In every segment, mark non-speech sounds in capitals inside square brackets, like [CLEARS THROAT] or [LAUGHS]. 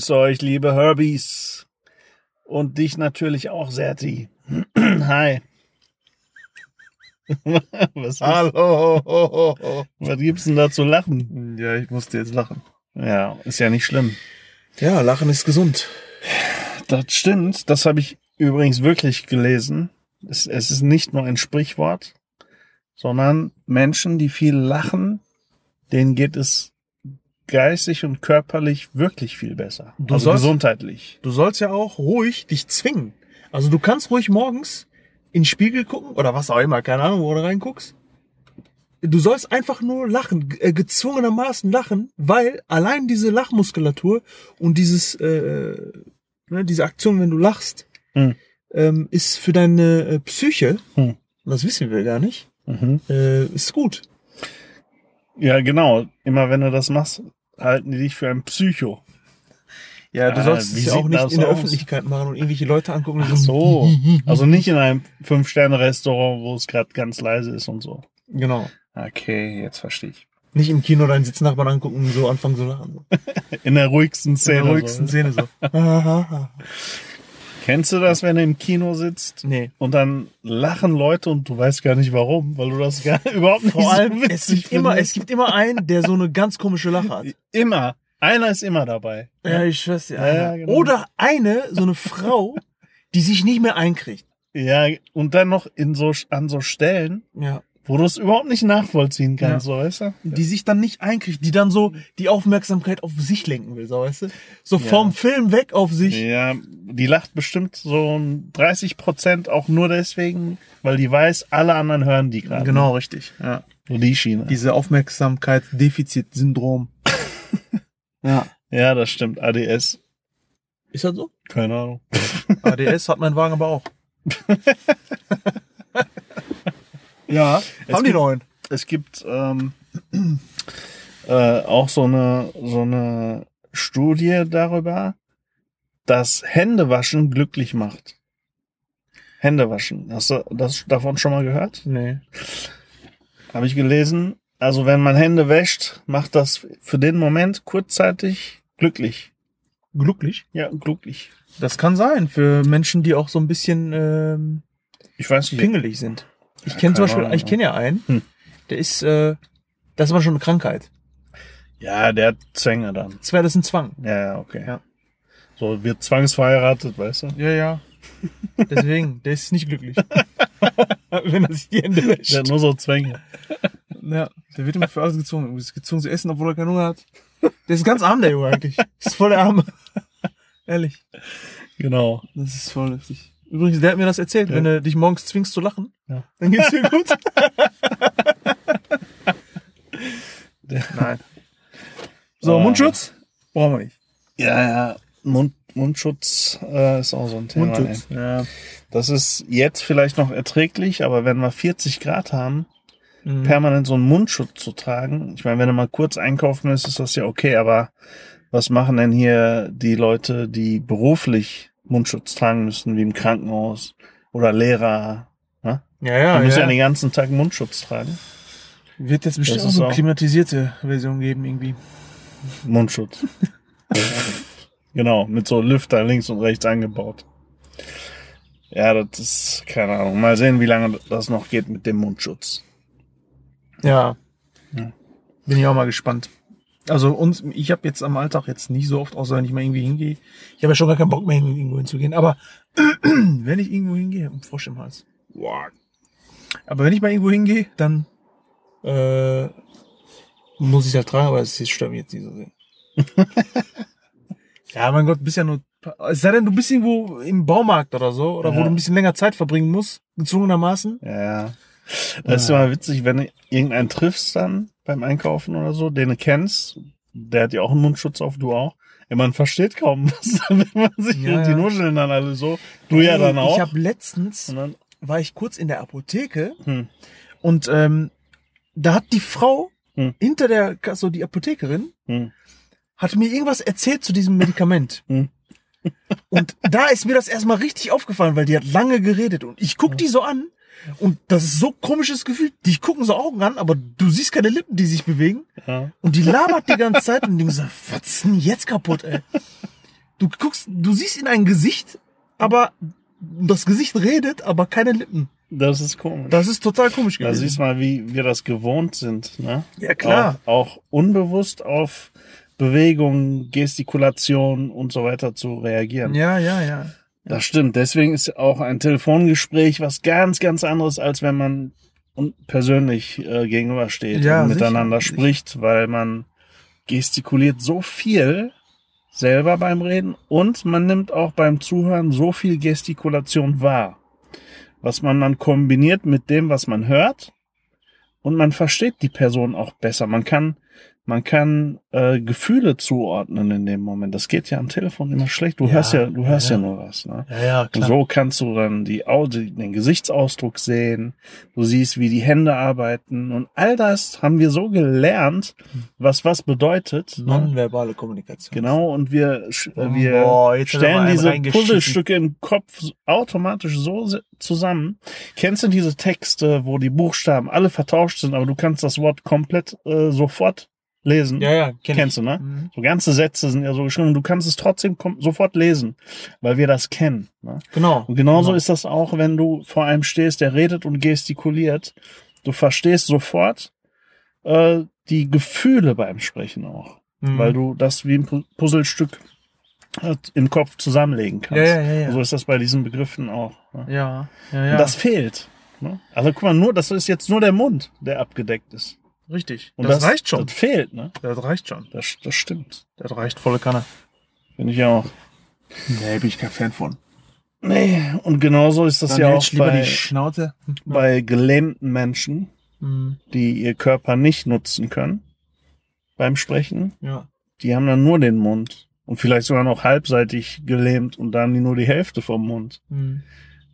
grüße euch, liebe Herbies. Und dich natürlich auch, Serti. [CLEARS THROAT] Hi. [LAUGHS] Was, Hallo. was gibt's denn da zu lachen? Ja, ich musste jetzt lachen. Ja, ist ja nicht schlimm. Ja, Lachen ist gesund. Das stimmt. Das habe ich übrigens wirklich gelesen. Es, es ist nicht nur ein Sprichwort, sondern Menschen, die viel lachen, denen geht es geistig und körperlich wirklich viel besser. Du also sollst- gesundheitlich. Du sollst ja auch ruhig dich zwingen. Also du kannst ruhig morgens in den Spiegel gucken oder was auch immer, keine Ahnung, wo du reinguckst. Du sollst einfach nur lachen, äh, gezwungenermaßen lachen, weil allein diese Lachmuskulatur und dieses, äh, ne, diese Aktion, wenn du lachst, Hm. ähm, ist für deine äh, Psyche, Hm. das wissen wir gar nicht, Mhm. äh, ist gut. Ja, genau. Immer wenn du das machst, halten die dich für ein Psycho. Ja, du Äh, sollst wie es ja auch nicht in der aus? Öffentlichkeit machen und irgendwelche Leute angucken. Ach so. Also nicht in einem Fünf-Sterne-Restaurant, wo es gerade ganz leise ist und so. Genau. Okay, jetzt verstehe ich. Nicht im Kino deinen Sitznachbarn angucken und so anfangen zu lachen. [LAUGHS] In der ruhigsten In Szene. der ruhigsten so. Szene so. [LAUGHS] Kennst du das, wenn du im Kino sitzt nee. und dann lachen Leute und du weißt gar nicht warum, weil du das gar [LAUGHS] überhaupt nicht Vor allem, so es gibt, immer, es gibt immer einen, der so eine ganz komische Lache hat. [LAUGHS] Immer. Einer ist immer dabei. Ja, ich schwör's dir. Ja, ja, genau. Oder eine, so eine Frau, die sich nicht mehr einkriegt. Ja, und dann noch in so, an so Stellen, Ja. Wo du es überhaupt nicht nachvollziehen kannst, so, weißt du? Die sich dann nicht einkriegt, die dann so die Aufmerksamkeit auf sich lenken will, so weißt du? So vom Film weg auf sich. Ja, die lacht bestimmt so ein 30 Prozent auch nur deswegen, weil die weiß, alle anderen hören die gerade. Genau, richtig. Ja. So die Schiene. Diese Aufmerksamkeitsdefizit-Syndrom. [LAUGHS] ja. ja, das stimmt. ADS. Ist das so? Keine Ahnung. ADS hat mein Wagen aber auch. [LAUGHS] ja, Es haben die gibt- neuen. Es gibt ähm, äh, auch so eine, so eine Studie darüber, dass Händewaschen glücklich macht. Händewaschen. Hast du das davon schon mal gehört? Nee. Habe ich gelesen. Also wenn man Hände wäscht, macht das für den Moment kurzzeitig glücklich. Glücklich? Ja, glücklich. Das kann sein für Menschen, die auch so ein bisschen ähm, Ich weiß nicht. pingelig sind. Ich kenne zum Beispiel, ich kenne ja einen, Hm. der ist, äh, das ist aber schon eine Krankheit. Ja, der hat Zwänge dann. Das wäre das ein Zwang. Ja, okay. Ja. So wird zwangsverheiratet, weißt du? Ja, ja. Deswegen, der ist nicht glücklich. [LAUGHS] Wenn er sich die Hände wäscht. Der hat nur so Zwänge. Ja, der wird immer für alles gezwungen. Er ist gezwungen zu essen, obwohl er keine Hunger hat. Der ist ganz arm, der Junge eigentlich. Ist voll der Arme. Ehrlich. Genau. Das ist voll heftig. Übrigens, der hat mir das erzählt. Ja. Wenn du dich morgens zwingst zu lachen, Ja. dann geht's dir gut. [LAUGHS] Nein. So, Ah. Mundschutz? Brauchen wir nicht. Ja, ja. Mund, Mundschutz äh, ist auch so ein Thema. Mundschutz. ey. Ja. Das ist jetzt vielleicht noch erträglich, aber wenn wir 40 Grad haben, Mhm. permanent so einen Mundschutz zu tragen, ich meine, wenn du mal kurz einkaufen willst, ist das ja okay, aber was machen denn hier die Leute, die beruflich Mundschutz tragen müssen, wie im Krankenhaus oder Lehrer? Ne? Ja, ja, Die müssen ja ja. den ganzen Tag Mundschutz tragen. Wird jetzt bestimmt auch so eine klimatisierte Version geben, irgendwie. Mundschutz. [LAUGHS] genau, mit so Lüfter links und rechts angebaut. Ja, das ist, keine Ahnung. Mal sehen, wie lange das noch geht mit dem Mundschutz. Ja. Ja. Bin ich auch mal gespannt. Also uns, ich habe jetzt am Alltag jetzt nicht so oft, außer wenn ich mal irgendwie hingehe. Ich habe ja schon gar keinen Bock mehr, irgendwo hinzugehen. Aber [CLEARS THROAT] wenn ich irgendwo hingehe, einen Frosch im Hals. Aber wenn ich mal irgendwo hingehe, dann äh, muss ich halt tragen, aber es stört mich jetzt nicht so sehr. [LAUGHS] ja, mein Gott, bist ja nur. Es sei denn, du bist irgendwo im Baumarkt oder so, oder wo Ja. du ein bisschen länger Zeit verbringen musst, gezwungenermaßen. Ja. Das ist immer witzig, wenn du irgendeinen triffst dann beim Einkaufen oder so, den du kennst, der hat ja auch einen Mundschutz auf, du auch. Ja, man versteht kaum [LAUGHS] was, wenn man sich Ja, die ja. nuscheln dann alle so. Du ja Ey, dann auch. Ich habe letztens dann, war ich kurz in der Apotheke hm, und ähm, da hat die Frau Hm. hinter der Kasse, die Apothekerin, hm, hat mir irgendwas erzählt zu diesem Medikament. [LAUGHS] Hm. Und da ist mir das erstmal richtig aufgefallen, weil die hat lange geredet und ich guck die so an und das ist so komisches Gefühl. Die gucken so Augen an, aber du siehst keine Lippen, die sich bewegen ja. und die labert die ganze Zeit und die so, was ist denn jetzt kaputt, ey? Du guckst, du siehst in ein Gesicht, aber das Gesicht redet, aber keine Lippen. Das ist komisch. Das ist total komisch Da gewesen. siehst du mal, wie wir das gewohnt sind. Ne? Ja, klar. Auch, auch unbewusst auf Bewegungen, Gestikulation und so weiter zu reagieren. Ja, ja, ja. Das stimmt. Deswegen ist auch ein Telefongespräch was ganz, ganz anderes, als wenn man persönlich äh, gegenübersteht Ja, und miteinander sicher. spricht, weil man gestikuliert so viel selber beim Reden und man nimmt auch beim Zuhören so viel Gestikulation wahr, was man dann kombiniert mit dem, was man hört und man versteht die Person auch besser. Man kann man kann äh, Gefühle zuordnen in dem Moment. Das geht ja am Telefon immer schlecht. Du Ja, hörst ja, du hörst ja, ja. nur was. Ne? Ja, ja, Und so kannst du dann die, den Gesichtsausdruck sehen. Du siehst, wie die Hände arbeiten. Und all das haben wir so gelernt, was was bedeutet. Ne? Nonverbale Kommunikation. Genau. Und wir, äh, wir Boah, stellen diese. Puzzlestücke im Kopf automatisch so zusammen. Kennst du diese Texte, wo die Buchstaben alle vertauscht sind, aber du kannst das Wort komplett äh, sofort lesen? Ja, ja, kenn Kennst ich. du, ne? Mhm. So ganze Sätze sind ja so geschrieben und du kannst es trotzdem sofort lesen, weil wir das kennen. Ne? Genau. Und genauso genau. ist das auch, wenn du vor einem stehst, der redet und gestikuliert. Du verstehst sofort äh, die Gefühle beim Sprechen auch, Mhm. weil du das wie ein Pu- Puzzlestück äh, im Kopf zusammenlegen kannst. Ja, ja, ja, ja. So ist das bei diesen Begriffen auch. Ne? Ja, ja, ja. Und das fehlt. Ne? Also guck mal, nur das ist jetzt nur der Mund, der abgedeckt ist. Richtig. Und das, reicht schon. Das fehlt, ne? Das reicht schon. Das, das stimmt. Das reicht volle Kanne. Finde ich auch. Nee, bin ich kein Fan von. Nee, und genauso ist das Dann ja auch bei, die Schnauze. bei gelähmten Menschen, Mhm. die ihr Körper nicht nutzen können beim Sprechen. Ja. Die haben dann nur den Mund und vielleicht sogar noch halbseitig gelähmt und dann haben die nur die Hälfte vom Mund. Mhm.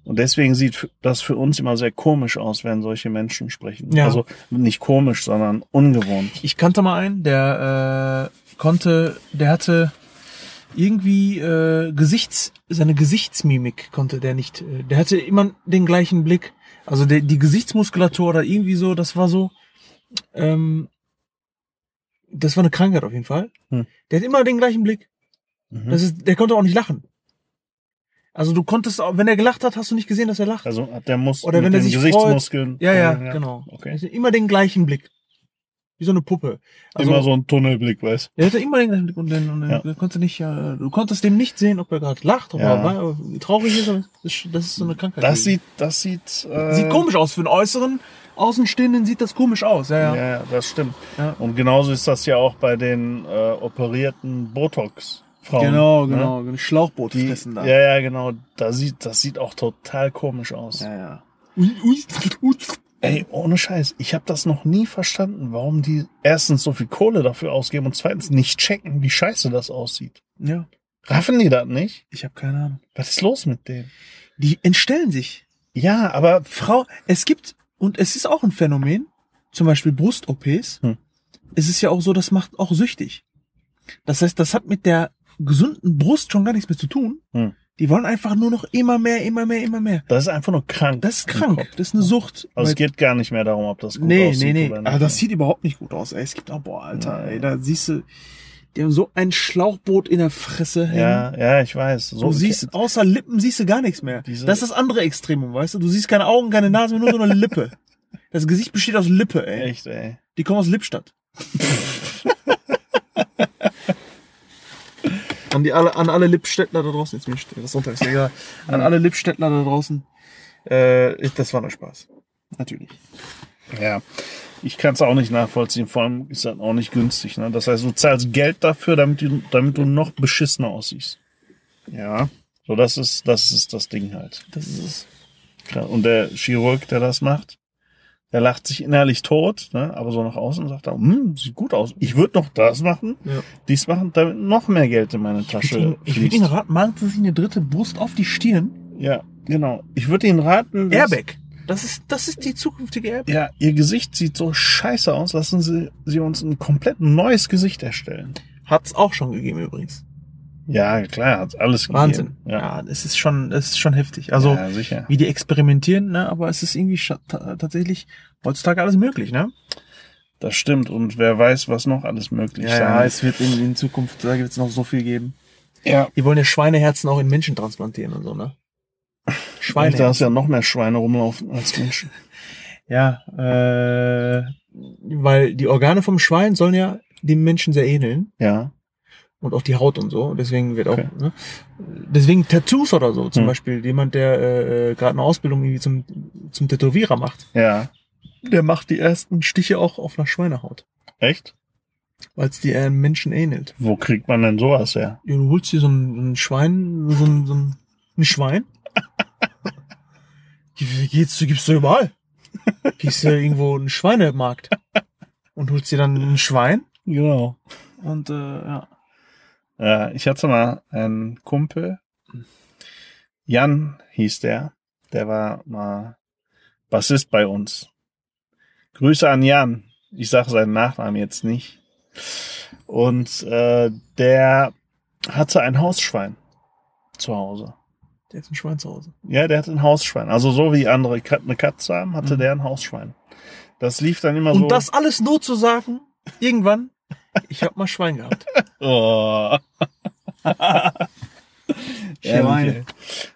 Und deswegen sieht das für uns immer sehr komisch aus, wenn solche Menschen sprechen. Ja. Also nicht komisch, sondern ungewohnt. Ich kannte mal einen, der äh, konnte, der hatte irgendwie äh, Gesichts, seine Gesichtsmimik konnte der nicht. Äh, der hatte immer den gleichen Blick. Also der, die Gesichtsmuskulatur oder irgendwie so, das war so. Ähm, das war eine Krankheit auf jeden Fall. Hm. Der hat immer den gleichen Blick. Mhm. Das ist, der konnte auch nicht lachen. Also du konntest, auch, wenn er gelacht hat, hast du nicht gesehen, dass er lacht. Also der Mus Oder wenn er den sich Gesichtsmuskeln. ja, ja, genau. Okay. Er immer den gleichen Blick. Wie so eine Puppe. Also, Immer so ein Tunnelblick, weißt Er hatte immer den gleichen Blick und, den, und den, Ja. du konntest nicht, äh, du konntest dem nicht sehen, ob er gerade lacht oder Ja. traurig ist. aber Das ist, so eine Krankheit. Das sieht, das sieht, äh, sieht komisch aus. Für einen äußeren Außenstehenden sieht das komisch aus. Ja, Ja, ja. das stimmt. Ja. Und genauso ist das ja auch bei den äh, operierten Botox-Frauen. Genau, ne? genau. Ein Schlauchboot Die, fressen da. ja, ja, genau. Da sieht, das sieht auch total komisch aus. ja. ja. Ui, ui, ui. Ey, ohne Scheiß, ich habe das noch nie verstanden, warum die erstens so viel Kohle dafür ausgeben und zweitens nicht checken, wie scheiße das aussieht. Ja, Raffen die das nicht? ich habe keine Ahnung. Was ist los mit denen? Die entstellen sich. Ja, aber Frau, es gibt, und es ist auch ein Phänomen, zum Beispiel Brust-OPs. Hm. Es ist ja auch so, das macht auch süchtig. Das heißt, das hat mit der gesunden Brust schon gar nichts mehr zu tun. Hm. Die wollen einfach nur noch immer mehr, immer mehr, immer mehr. das ist einfach nur krank. Das ist krank. Das ist eine Sucht. Also es geht gar nicht mehr darum, ob das gut nee, aussieht nee, nee. oder nicht. Aber das sieht überhaupt nicht gut aus. Ey. Es gibt auch, boah, Alter, Ja. ey, da siehst du, die haben so ein Schlauchboot in der Fresse hängen. ja, ja, ich weiß. So Du siehst, außer Lippen siehst du gar nichts mehr. Diese- das ist das andere Extremum, weißt du? Du siehst keine Augen, keine Nase, nur so eine [LAUGHS] Lippe. Das Gesicht besteht aus Lippe, ey. echt, ey. Die kommen aus Lippstadt. [LAUGHS] an, die alle, an alle Lippstädtler da draußen, jetzt bin ich das runter, ist egal. An alle Lippstädtler da draußen. Äh, das war nur Spaß. Natürlich. Ja, ich kann es auch nicht nachvollziehen. Vor allem ist das auch nicht günstig. Ne? Das heißt, du zahlst Geld dafür, damit du, damit du noch beschissener aussiehst. Ja, so das ist das ist das Ding halt. Das ist es. Und der Chirurg, der das macht, der lacht sich innerlich tot, ne? aber so nach außen sagt er, hm, sieht gut aus. Ich würde noch das machen, Ja. dies machen, damit noch mehr Geld in meine würde Tasche Ihnen, ich würd Ihnen raten, machen Sie sich eine dritte Brust auf die Stirn. Ja, genau. Ich würde Ihnen raten, Airbag. Das ist, das ist die zukünftige Airbag. Ja, ihr Gesicht sieht so scheiße aus. Lassen Sie, Sie uns ein komplett neues Gesicht erstellen. Hat's auch schon gegeben übrigens. Ja, klar, hat alles Wahnsinn. gegeben. Ja, Ja, es ist schon, es ist schon heftig. Also, ja wie die experimentieren, ne, aber es ist irgendwie tatsächlich heutzutage alles möglich, ne? Das stimmt. Und wer weiß, was noch alles möglich Ja, sein ja, wird. es wird in, in Zukunft, da wird es noch so viel geben. Ja. Die wollen ja Schweineherzen auch in Menschen transplantieren und so, ne? [LAUGHS] Da Schweineherzen. ist ja noch mehr Schweine rumlaufen als Menschen. [LAUGHS] Ja, äh, weil die Organe vom Schwein sollen ja dem Menschen sehr ähneln Ja. Und auch die Haut und so. Deswegen wird auch, Okay. ne? deswegen Tattoos oder so. Zum Hm. Beispiel jemand, der äh, gerade eine Ausbildung irgendwie zum, zum Tätowierer macht, Ja. der macht die ersten Stiche auch auf einer Schweinehaut, Echt? weil es die einem Menschen ähnelt. Wo kriegt man denn sowas her? Ja, du holst dir so ein, ein Schwein, so ein, so ein, ein Schwein. [LAUGHS] Geht's, du gibst du überall. Gehst du irgendwo in einen Schweinemarkt und holst dir dann ein Schwein Genau. und äh, ja. Ja, ich hatte mal einen Kumpel. Jan hieß der. Der war mal Bassist bei uns. Grüße an Jan. Ich sage seinen Nachnamen jetzt nicht. Und äh, der hatte ein Hausschwein zu Hause. Der hat ein Schwein zu Hause. Ja, der hatte ein Hausschwein. Also so wie andere Kat eine Katze haben, hatte Mhm. der ein Hausschwein. Das lief dann immer Und so. das alles nur zu sagen, irgendwann, ich habe mal Schwein gehabt. [LAUGHS] Oh. Schwein.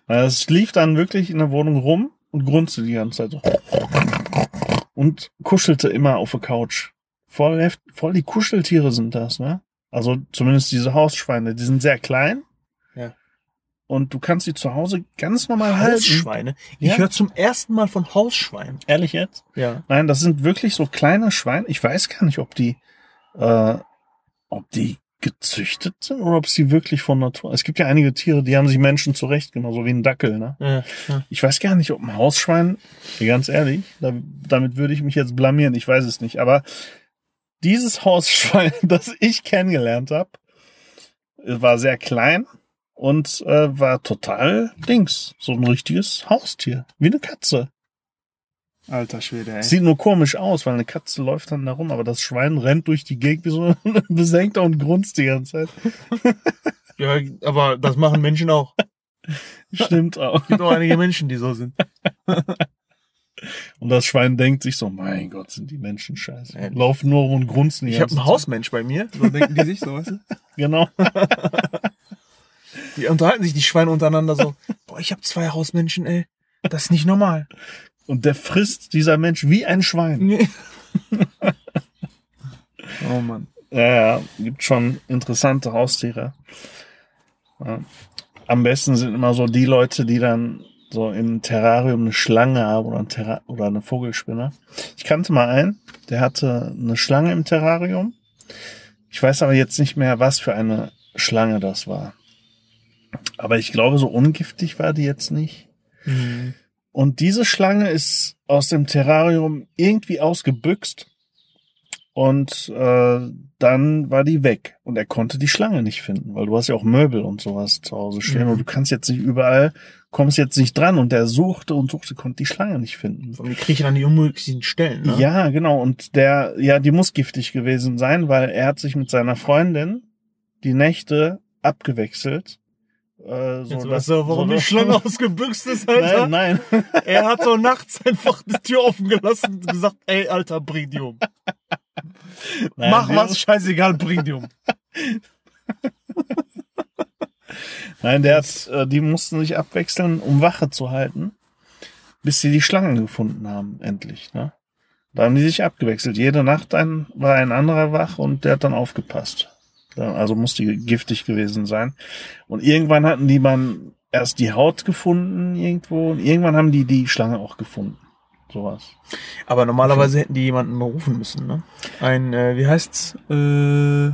Es lief dann wirklich in der Wohnung rum und grunzte die ganze Zeit so. Und kuschelte immer auf der Couch. Voll, heft, voll die Kuscheltiere sind das, ne? Also zumindest diese Hausschweine, die sind sehr klein. Ja. Und du kannst sie zu Hause ganz normal halten. Hausschweine. Ich Ja. höre zum ersten Mal von Hausschwein. Ehrlich jetzt? Ja. Nein, das sind wirklich so kleine Schweine. Ich weiß gar nicht, ob die, äh, ob die gezüchtet sind oder ob sie wirklich von Natur. Es gibt ja einige Tiere, die haben sich Menschen zurecht, genauso wie ein Dackel, ne? ja, ja. Ich weiß gar nicht, ob ein Hausschwein, ganz ehrlich, da, damit würde ich mich jetzt blamieren, ich weiß es nicht. Aber dieses Hausschwein, [LAUGHS] das ich kennengelernt habe, war sehr klein und äh, war total Dings, so ein richtiges Haustier, wie eine Katze. Alter Schwede, ey. Sieht nur komisch aus, weil eine Katze läuft dann da rum, aber das Schwein rennt durch die Gegend wie so ein [LAUGHS] Besenkter und grunzt die ganze Zeit. [LAUGHS] Ja, aber das machen Menschen auch. Stimmt auch. Es gibt auch einige Menschen, die so sind. Und das Schwein denkt sich so, mein Gott, sind die Menschen scheiße. Ehrlich. Laufen nur und grunzen Ich habe einen Hausmensch bei mir. So denken die sich so, weißt du? [LAUGHS] Genau. Die unterhalten sich die Schweine untereinander so. Boah, ich habe zwei Hausmenschen, ey. Das ist nicht normal. Und der frisst dieser Mensch wie ein Schwein. Nee. [LAUGHS] oh Mann. Ja, ja, gibt schon interessante Haustiere. Ja. Am besten sind immer so die Leute, die dann so im Terrarium eine Schlange haben oder, ein Terra oder eine Vogelspinne. Ich kannte mal einen, der hatte eine Schlange im Terrarium. Ich weiß aber jetzt nicht mehr, was für eine Schlange das war. Aber ich glaube, so ungiftig war die jetzt nicht. Mhm. Und diese Schlange ist aus dem Terrarium irgendwie ausgebüxt und äh, dann war die weg und er konnte die Schlange nicht finden, weil du hast ja auch Möbel und sowas zu Hause stehen Mhm. und du kannst jetzt nicht überall, kommst jetzt nicht dran und der suchte und suchte, konnte die Schlange nicht finden. Und die kriechen an die unmöglichsten Stellen, ne? Ja, genau. Und der, ja, die muss giftig gewesen sein, weil er hat sich mit seiner Freundin die Nächte abgewechselt. Äh, so weißt du, warum so die dass- Schlange ausgebüxt ist, [LAUGHS] Alter. Nein, nein. [LAUGHS] Er hat so nachts einfach die Tür offen gelassen und gesagt, ey, Alter, bring die um. nein Mach was, scheißegal, bring die um. [LAUGHS] Nein, der hat, äh, die mussten sich abwechseln, um Wache zu halten, bis sie die Schlangen gefunden haben, endlich. Ne? Da haben die sich abgewechselt. Jede Nacht ein, war ein anderer wach und der hat dann aufgepasst. Also muss die giftig gewesen sein. Und irgendwann hatten die man erst die Haut gefunden irgendwo und irgendwann haben die die Schlange auch gefunden. Sowas. Aber normalerweise hätten die jemanden rufen müssen, ne? Ein, äh, wie heißt's? Äh,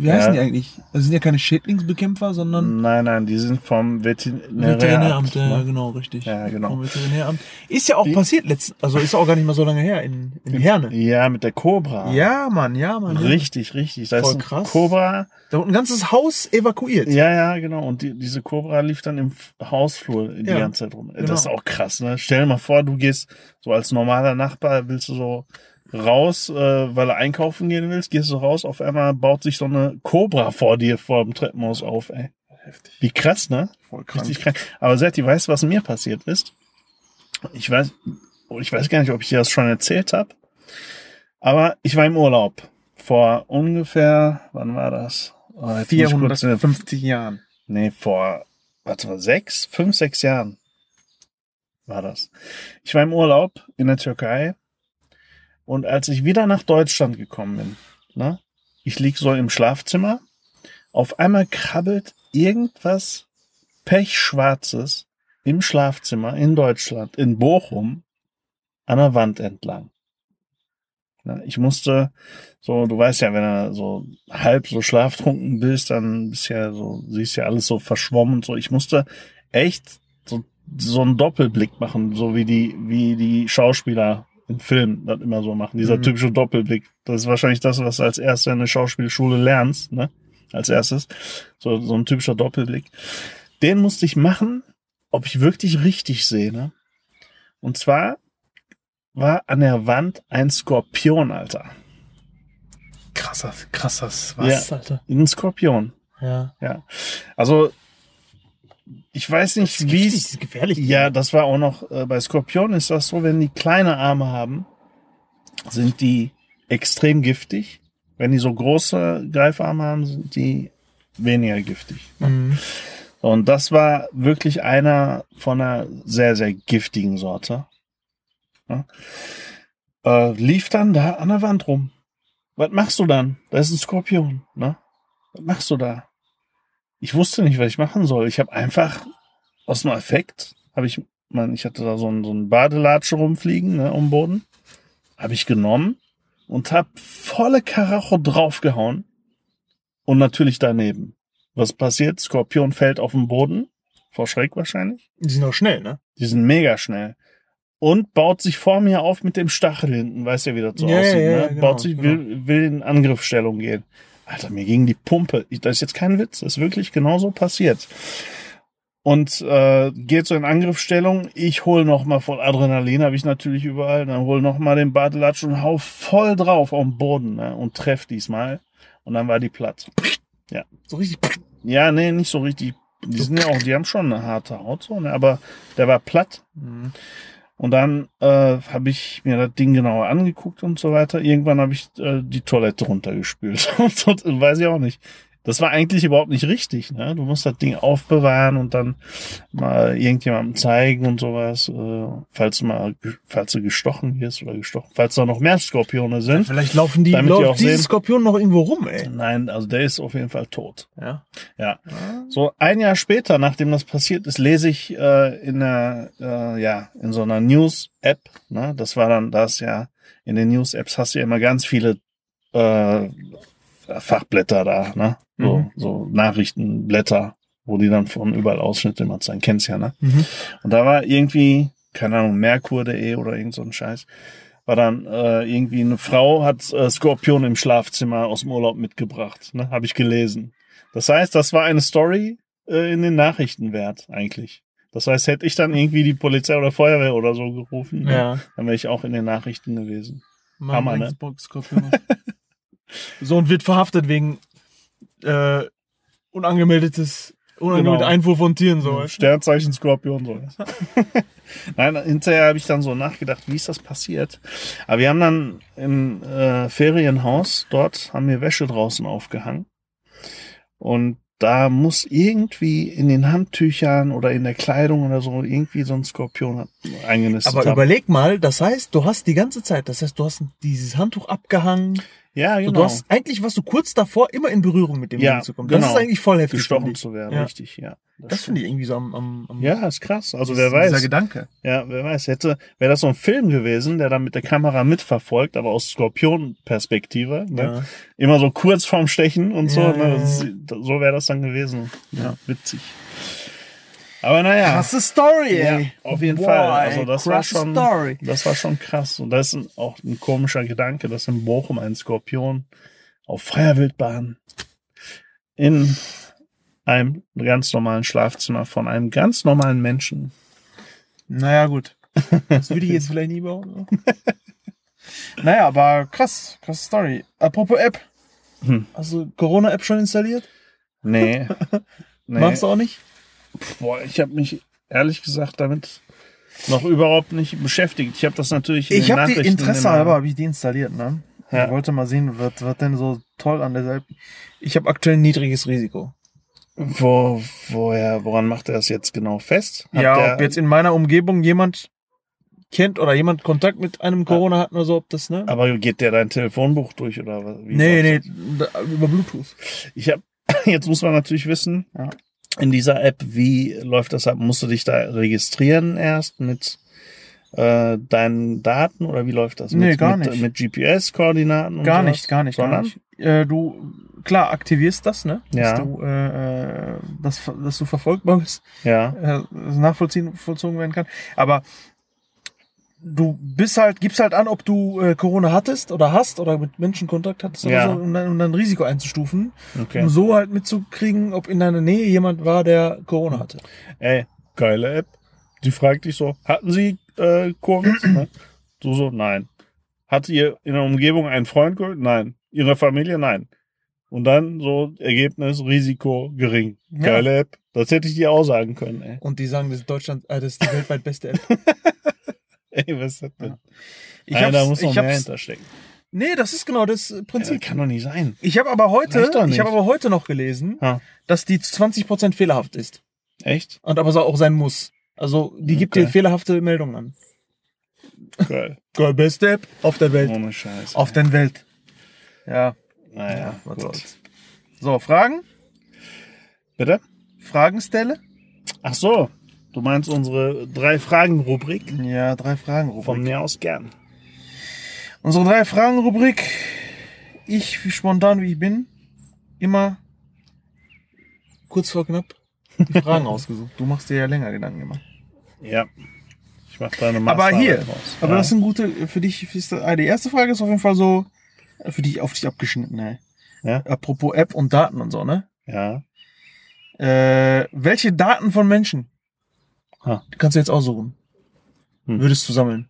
wie Ja. heißen die eigentlich? Das sind ja keine Schädlingsbekämpfer, sondern Nein, nein, die sind vom Veterinäramt. Veterinäramt. Ja, ne? genau, richtig. Ja, genau. Vom Veterinäramt. Ist ja auch Die- passiert letzten, also ist auch gar nicht mal so lange her in, in Herne. Ja, mit der Cobra. Ja, Mann, ja, Mann. Richtig, richtig. Da Voll ist ein krass. Cobra. Da wurde ein ganzes Haus evakuiert. Ja, ja, genau. Und die, diese Cobra lief dann im Hausflur die Ja, ganze Zeit rum. genau. Das ist auch krass, ne? Stell dir mal vor, du gehst so als normaler Nachbar, willst du so raus, äh, weil du einkaufen gehen willst, gehst du raus, auf einmal baut sich so eine Cobra vor dir vor dem Treppenhaus auf, ey. Heftig. Wie krass, ne? Voll krank. Richtig krank. Aber Setti, weißt du, was mir passiert ist? Ich weiß, ich weiß gar nicht, ob ich dir das schon erzählt habe. Aber ich war im Urlaub. Vor ungefähr, wann war das? Oh, jetzt muss ich kurz in- 450 Jahren. Nee, vor, warte mal, sechs, fünf, sechs Jahren war das. Ich war im Urlaub in der Türkei und als ich wieder nach Deutschland gekommen bin, ne, ich lieg so im Schlafzimmer, auf einmal krabbelt irgendwas pechschwarzes im Schlafzimmer in Deutschland, in Bochum, an der Wand entlang. Ne, ich musste so, du weißt ja, wenn du so halb so schlaftrunken bist, dann bist ja so, siehst ja alles so verschwommen und so. Ich musste echt so, so einen Doppelblick machen, so wie die, wie die Schauspieler in Filmen das immer so machen. Dieser Mhm. typische Doppelblick. Das ist wahrscheinlich das, was du als erstes in der Schauspielschule lernst, ne? Als erstes. So, so ein typischer Doppelblick. Den musste ich machen, ob ich wirklich richtig sehe, ne? Und zwar war an der Wand ein Skorpion, Alter. Krasser, krasses, was, Ja. Alter? Ein Skorpion. Ja. Ja. Also, ich weiß nicht, wie es. ist gefährlich. Ja, das war auch noch, äh, bei Skorpionen ist das so, wenn die kleine Arme haben, sind die extrem giftig. Wenn die so große Greifarme haben, sind die weniger giftig. Mhm. Und das war wirklich einer von einer sehr, sehr giftigen Sorte. Ja. Äh, lief dann da an der Wand rum. Was machst du dann? Da ist ein Skorpion. Ne? Was machst du da? Ich wusste nicht, was ich machen soll. Ich habe einfach aus dem Effekt, habe ich, man, ich hatte da so ein, so ein Badelatsche rumfliegen ne, um den Boden, habe ich genommen und habe volle Karacho draufgehauen und natürlich daneben. Was passiert? Skorpion fällt auf den Boden, vor Schreck wahrscheinlich. Die sind auch schnell, ne? Die sind mega schnell. Und baut sich vor mir auf mit dem Stachel hinten, weißt ja, wie das so Ja, aussieht. ne? genau, baut sich, will, will in Angriffsstellung gehen. Alter, mir ging die Pumpe. Das ist jetzt kein Witz, das ist wirklich genauso passiert. Und äh, geht so in Angriffsstellung. Ich hol noch mal voll Adrenalin, habe ich natürlich überall. Dann hol noch mal den Bartelatsch und hau voll drauf auf den Boden ne? und treff diesmal. Und dann war die platt. So richtig. Ja, nee, nicht so richtig. Die sind ja auch, die haben schon eine harte Haut, so, ne? aber der war platt. Mhm. Und dann äh, habe ich mir das Ding genauer angeguckt und so weiter. Irgendwann habe ich äh, die Toilette runtergespült. [LAUGHS] und so, weiß ich auch nicht. Das war eigentlich überhaupt nicht richtig. Ne? Du musst das Ding aufbewahren und dann mal irgendjemandem zeigen und sowas, äh, falls du mal, falls du gestochen wirst oder gestochen, falls da noch mehr Skorpione sind. Vielleicht laufen die, Damit die auch läuft diese Skorpion noch irgendwo rum, ey. Nein, also der ist auf jeden Fall tot. Ja. Ja. So ein Jahr später, nachdem das passiert ist, lese ich äh, in der, äh, ja, in so einer News-App, ne, das war dann das ja, in den News-Apps hast du ja immer ganz viele äh, Fachblätter da, ne? So, Mhm. so Nachrichtenblätter, wo die dann von überall Ausschnitte immer zeigen, kennst ja, ne? Mhm. Und da war irgendwie, keine Ahnung, Merkur.de oder irgend so ein Scheiß, war dann äh, irgendwie eine Frau hat äh, Skorpion im Schlafzimmer aus dem Urlaub mitgebracht, ne? Habe ich gelesen. Das heißt, das war eine Story äh, in den Nachrichten wert, eigentlich. Das heißt, hätte ich dann irgendwie die Polizei oder Feuerwehr oder so gerufen, ne, Ja. dann wäre ich auch in den Nachrichten gewesen. Mein Hammer, ne? [LAUGHS] so und wird verhaftet wegen äh, unangemeldetes, unangemeldete Genau. Einfuhr von Tieren, so. Sternzeichen Skorpion so. [LAUGHS] Nein, hinterher habe ich dann so nachgedacht, wie ist das passiert? Aber wir haben dann im äh, Ferienhaus, dort haben wir Wäsche draußen aufgehangen. Und da muss irgendwie in den Handtüchern oder in der Kleidung oder so irgendwie so ein Skorpion eingenistet Aber haben. überleg mal, das heißt, du hast die ganze Zeit, das heißt, du hast dieses Handtuch abgehangen. Ja, So, genau. du hast eigentlich warst du kurz davor, immer in Berührung mit dem Ja, Ding zu kommen. genau. Das ist eigentlich voll heftig. gestochen zu werden, Ja. richtig, ja. Das finde ich irgendwie so am, am, am Ja, ist krass. Also wer dieser weiß. Gedanke. Ja, wer weiß, hätte, wäre das so ein Film gewesen, der dann mit der Kamera mitverfolgt, aber aus Skorpion-Perspektive, ne? Ja. Immer so kurz vorm Stechen und so, ne? Das, so wäre das dann gewesen. Ja, witzig. Aber naja, Krasse Story, ja, ey. auf jeden Boah, Fall. Also das war schon, Story. das war schon krass. Und das ist auch ein komischer Gedanke, dass in Bochum ein Skorpion auf freier Wildbahn in einem ganz normalen Schlafzimmer von einem ganz normalen Menschen Naja, gut. Das würde ich jetzt vielleicht nie behaupten. [LAUGHS] naja, aber krass, krasse Story. Apropos App. Hm. Hast du Corona-App schon installiert? Nee. [LAUGHS] nee. Machst du auch nicht? Boah, ich habe mich ehrlich gesagt damit noch überhaupt nicht beschäftigt. Ich habe das natürlich in Ich habe die Interesse halber, habe ich die installiert, ne? Ja. Ich wollte mal sehen, was, was denn so toll an der App. Ich habe aktuell ein niedriges Risiko. Wo, woher, woran macht er das jetzt genau fest? Hat ja, ob jetzt in meiner Umgebung jemand kennt oder jemand Kontakt mit einem Corona hat oder so, ob das, ne? aber geht der dein Telefonbuch durch oder was? wie nee, nee, da- über Bluetooth. Ich habe, [LAUGHS] jetzt muss man natürlich wissen, Ja. In dieser App, wie läuft das ab? Musst du dich da registrieren erst mit äh, deinen Daten oder wie läuft das? Nee, mit, gar nicht. Mit GPS-Koordinaten Gar nicht, gar nicht, gar Sondern? nicht. Äh, du, klar, aktivierst das, ne? Ja. Dass du, äh, äh, dass, dass du verfolgbar bist, Ja, äh, nachvollziehen, vollzogen werden kann. Aber du bist halt, gibst halt an, ob du äh, Corona hattest oder hast oder mit Menschen Kontakt hattest Ja. so, um dann, um dann Risiko einzustufen, okay. um so halt mitzukriegen, ob in deiner Nähe jemand war, der Corona hatte. Ey, geile App. Die fragt dich so, hatten Sie äh, Covid? [CLEARS THROAT] ne? Du so, nein. Hattet ihr in der Umgebung einen Freund Covid? Nein. Ihre Familie? Nein. Und dann so Ergebnis, Risiko gering. Ja. Geile App. Das hätte ich dir auch sagen können, ey. Und die sagen, das ist Deutschland, äh, das ist die [LAUGHS] weltweit beste App. [LAUGHS] Ey, was das denn? Ich Ey, da muss noch mehr hinterstecken. Nee, das ist genau das Ja, Prinzip. das kann doch nicht sein. Ich habe aber heute, ich habe aber heute noch gelesen, Ha. dass die zu 20% fehlerhaft ist. Echt? Und aber so auch sein muss. Also, die gibt Okay. dir fehlerhafte Meldungen an. Geil. [LAUGHS] Geil, beste App auf der Welt. Ohne Scheiß. Auf der Welt. Ja, Naja, was gut. soll's. So, Fragen? Bitte? Fragenstelle? Ach so. Du meinst unsere drei Fragen-Rubrik? Ja, drei Fragen Von Rubrik. mir aus gern. Unsere drei Fragen Rubrik. Ich, wie spontan wie ich bin, immer kurz vor knapp die [LAUGHS] Fragen ausgesucht. Du machst dir ja länger Gedanken immer. Ja. Ich mach da eine Aber Masterarbeit hier, draus. aber ja. das sind gute, für dich, für die ah, die erste Frage ist auf jeden Fall so, für dich, auf dich abgeschnitten, ey. Ja. Apropos App und Daten und so, ne? Ja. Äh, welche Daten von Menschen Ha. kannst du jetzt aussuchen? Hm. Würdest du sammeln?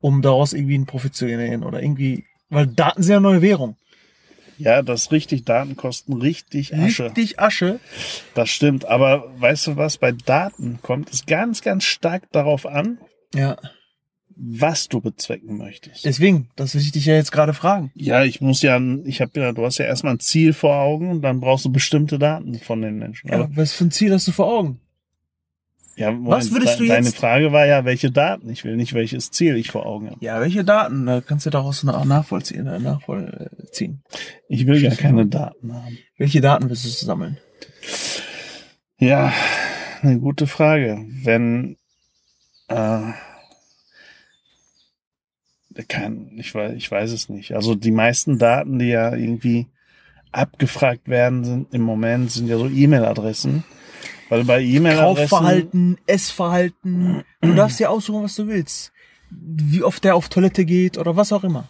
Um daraus irgendwie einen Profit zu generieren oder irgendwie, weil Daten sind ja neue Währung. Ja, das ist richtig. Daten kosten richtig Asche. Richtig Asche. Das stimmt. Aber weißt du was? Bei Daten kommt es ganz, ganz stark darauf an, Ja. was du bezwecken möchtest. Deswegen, das will ich dich ja jetzt gerade fragen. Ja, ich muss ja, ich habe ja, du hast ja erstmal ein Ziel vor Augen und dann brauchst du bestimmte Daten von den Menschen. Ja, Aber, was für ein Ziel hast du vor Augen? Ja, Moment, was würdest de- du Deine jetzt- Frage war ja, welche Daten? Ich will nicht, welches Ziel ich vor Augen habe. Ja, welche Daten? Da kannst du daraus nach- nachvollziehen, äh, nachvollziehen. Ich will gar keine. Daten haben. Welche Daten willst du sammeln? Ja, eine gute Frage. Wenn äh, kein, ich weiß, ich weiß es nicht. Also die meisten Daten, die ja irgendwie abgefragt werden, sind im Moment sind ja so E-Mail-Adressen, weil bei E-Mail-Adressen Kaufverhalten, Essverhalten. Du darfst dir aussuchen, was du willst. Wie oft der auf Toilette geht oder was auch immer.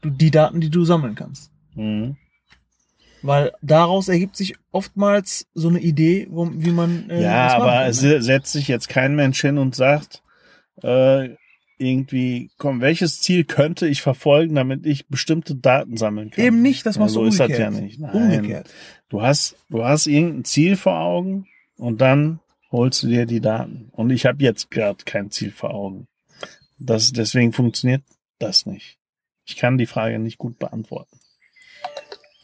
Du, die Daten, die du sammeln kannst. Mhm. Weil daraus ergibt sich oftmals so eine Idee, wo, wie man. Äh, ja, aber kann, es ne? setzt sich jetzt kein Mensch hin und sagt, äh, irgendwie, komm, welches Ziel könnte ich verfolgen, damit ich bestimmte Daten sammeln kann? Eben nicht, das Ja, machst so du ist umgekehrt. das ja nicht. Nein. Umgekehrt. Du hast, du hast irgendein Ziel vor Augen und dann holst du dir die Daten. Und ich habe jetzt gerade kein Ziel vor Augen. Das, deswegen funktioniert das nicht. Ich kann die Frage nicht gut beantworten.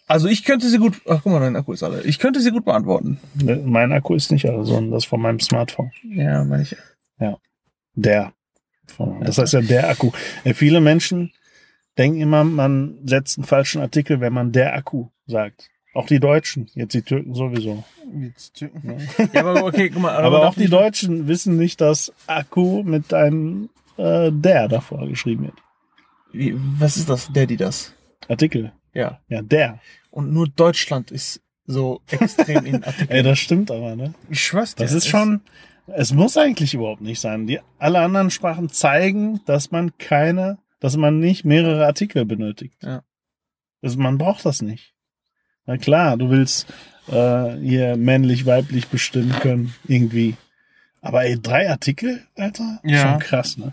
Also ich könnte sie gut. Ach guck mal, dein Akku ist alle. Ich könnte sie gut beantworten. Ne, Mein Akku ist nicht alle, sondern das von meinem Smartphone. Ja, meine ich. Der. Von- Das heißt ja der Akku. Äh, viele Menschen denken immer, man setzt einen falschen Artikel, wenn man der Akku sagt. Auch die Deutschen, jetzt die Türken sowieso. [LAUGHS] Ja, aber okay, guck mal. Aber, man auch die Deutschen wissen nicht, dass Akku mit einem äh, der davor geschrieben wird. Wie, was ist das? Der, die das? Artikel. Ja. Ja, der. Und nur Deutschland ist so extrem in [LAUGHS] Artikeln. Ey, das stimmt aber, ne? ich schwör's dir. Das ist schon, es muss eigentlich überhaupt nicht sein. Die, alle anderen Sprachen zeigen, dass man keine, dass man nicht mehrere Artikel benötigt. Ja. Also man braucht das nicht. Na klar, du willst äh, hier männlich, weiblich bestimmen können, irgendwie. Aber ey, drei Artikel, Alter? Ja. Schon krass, ne?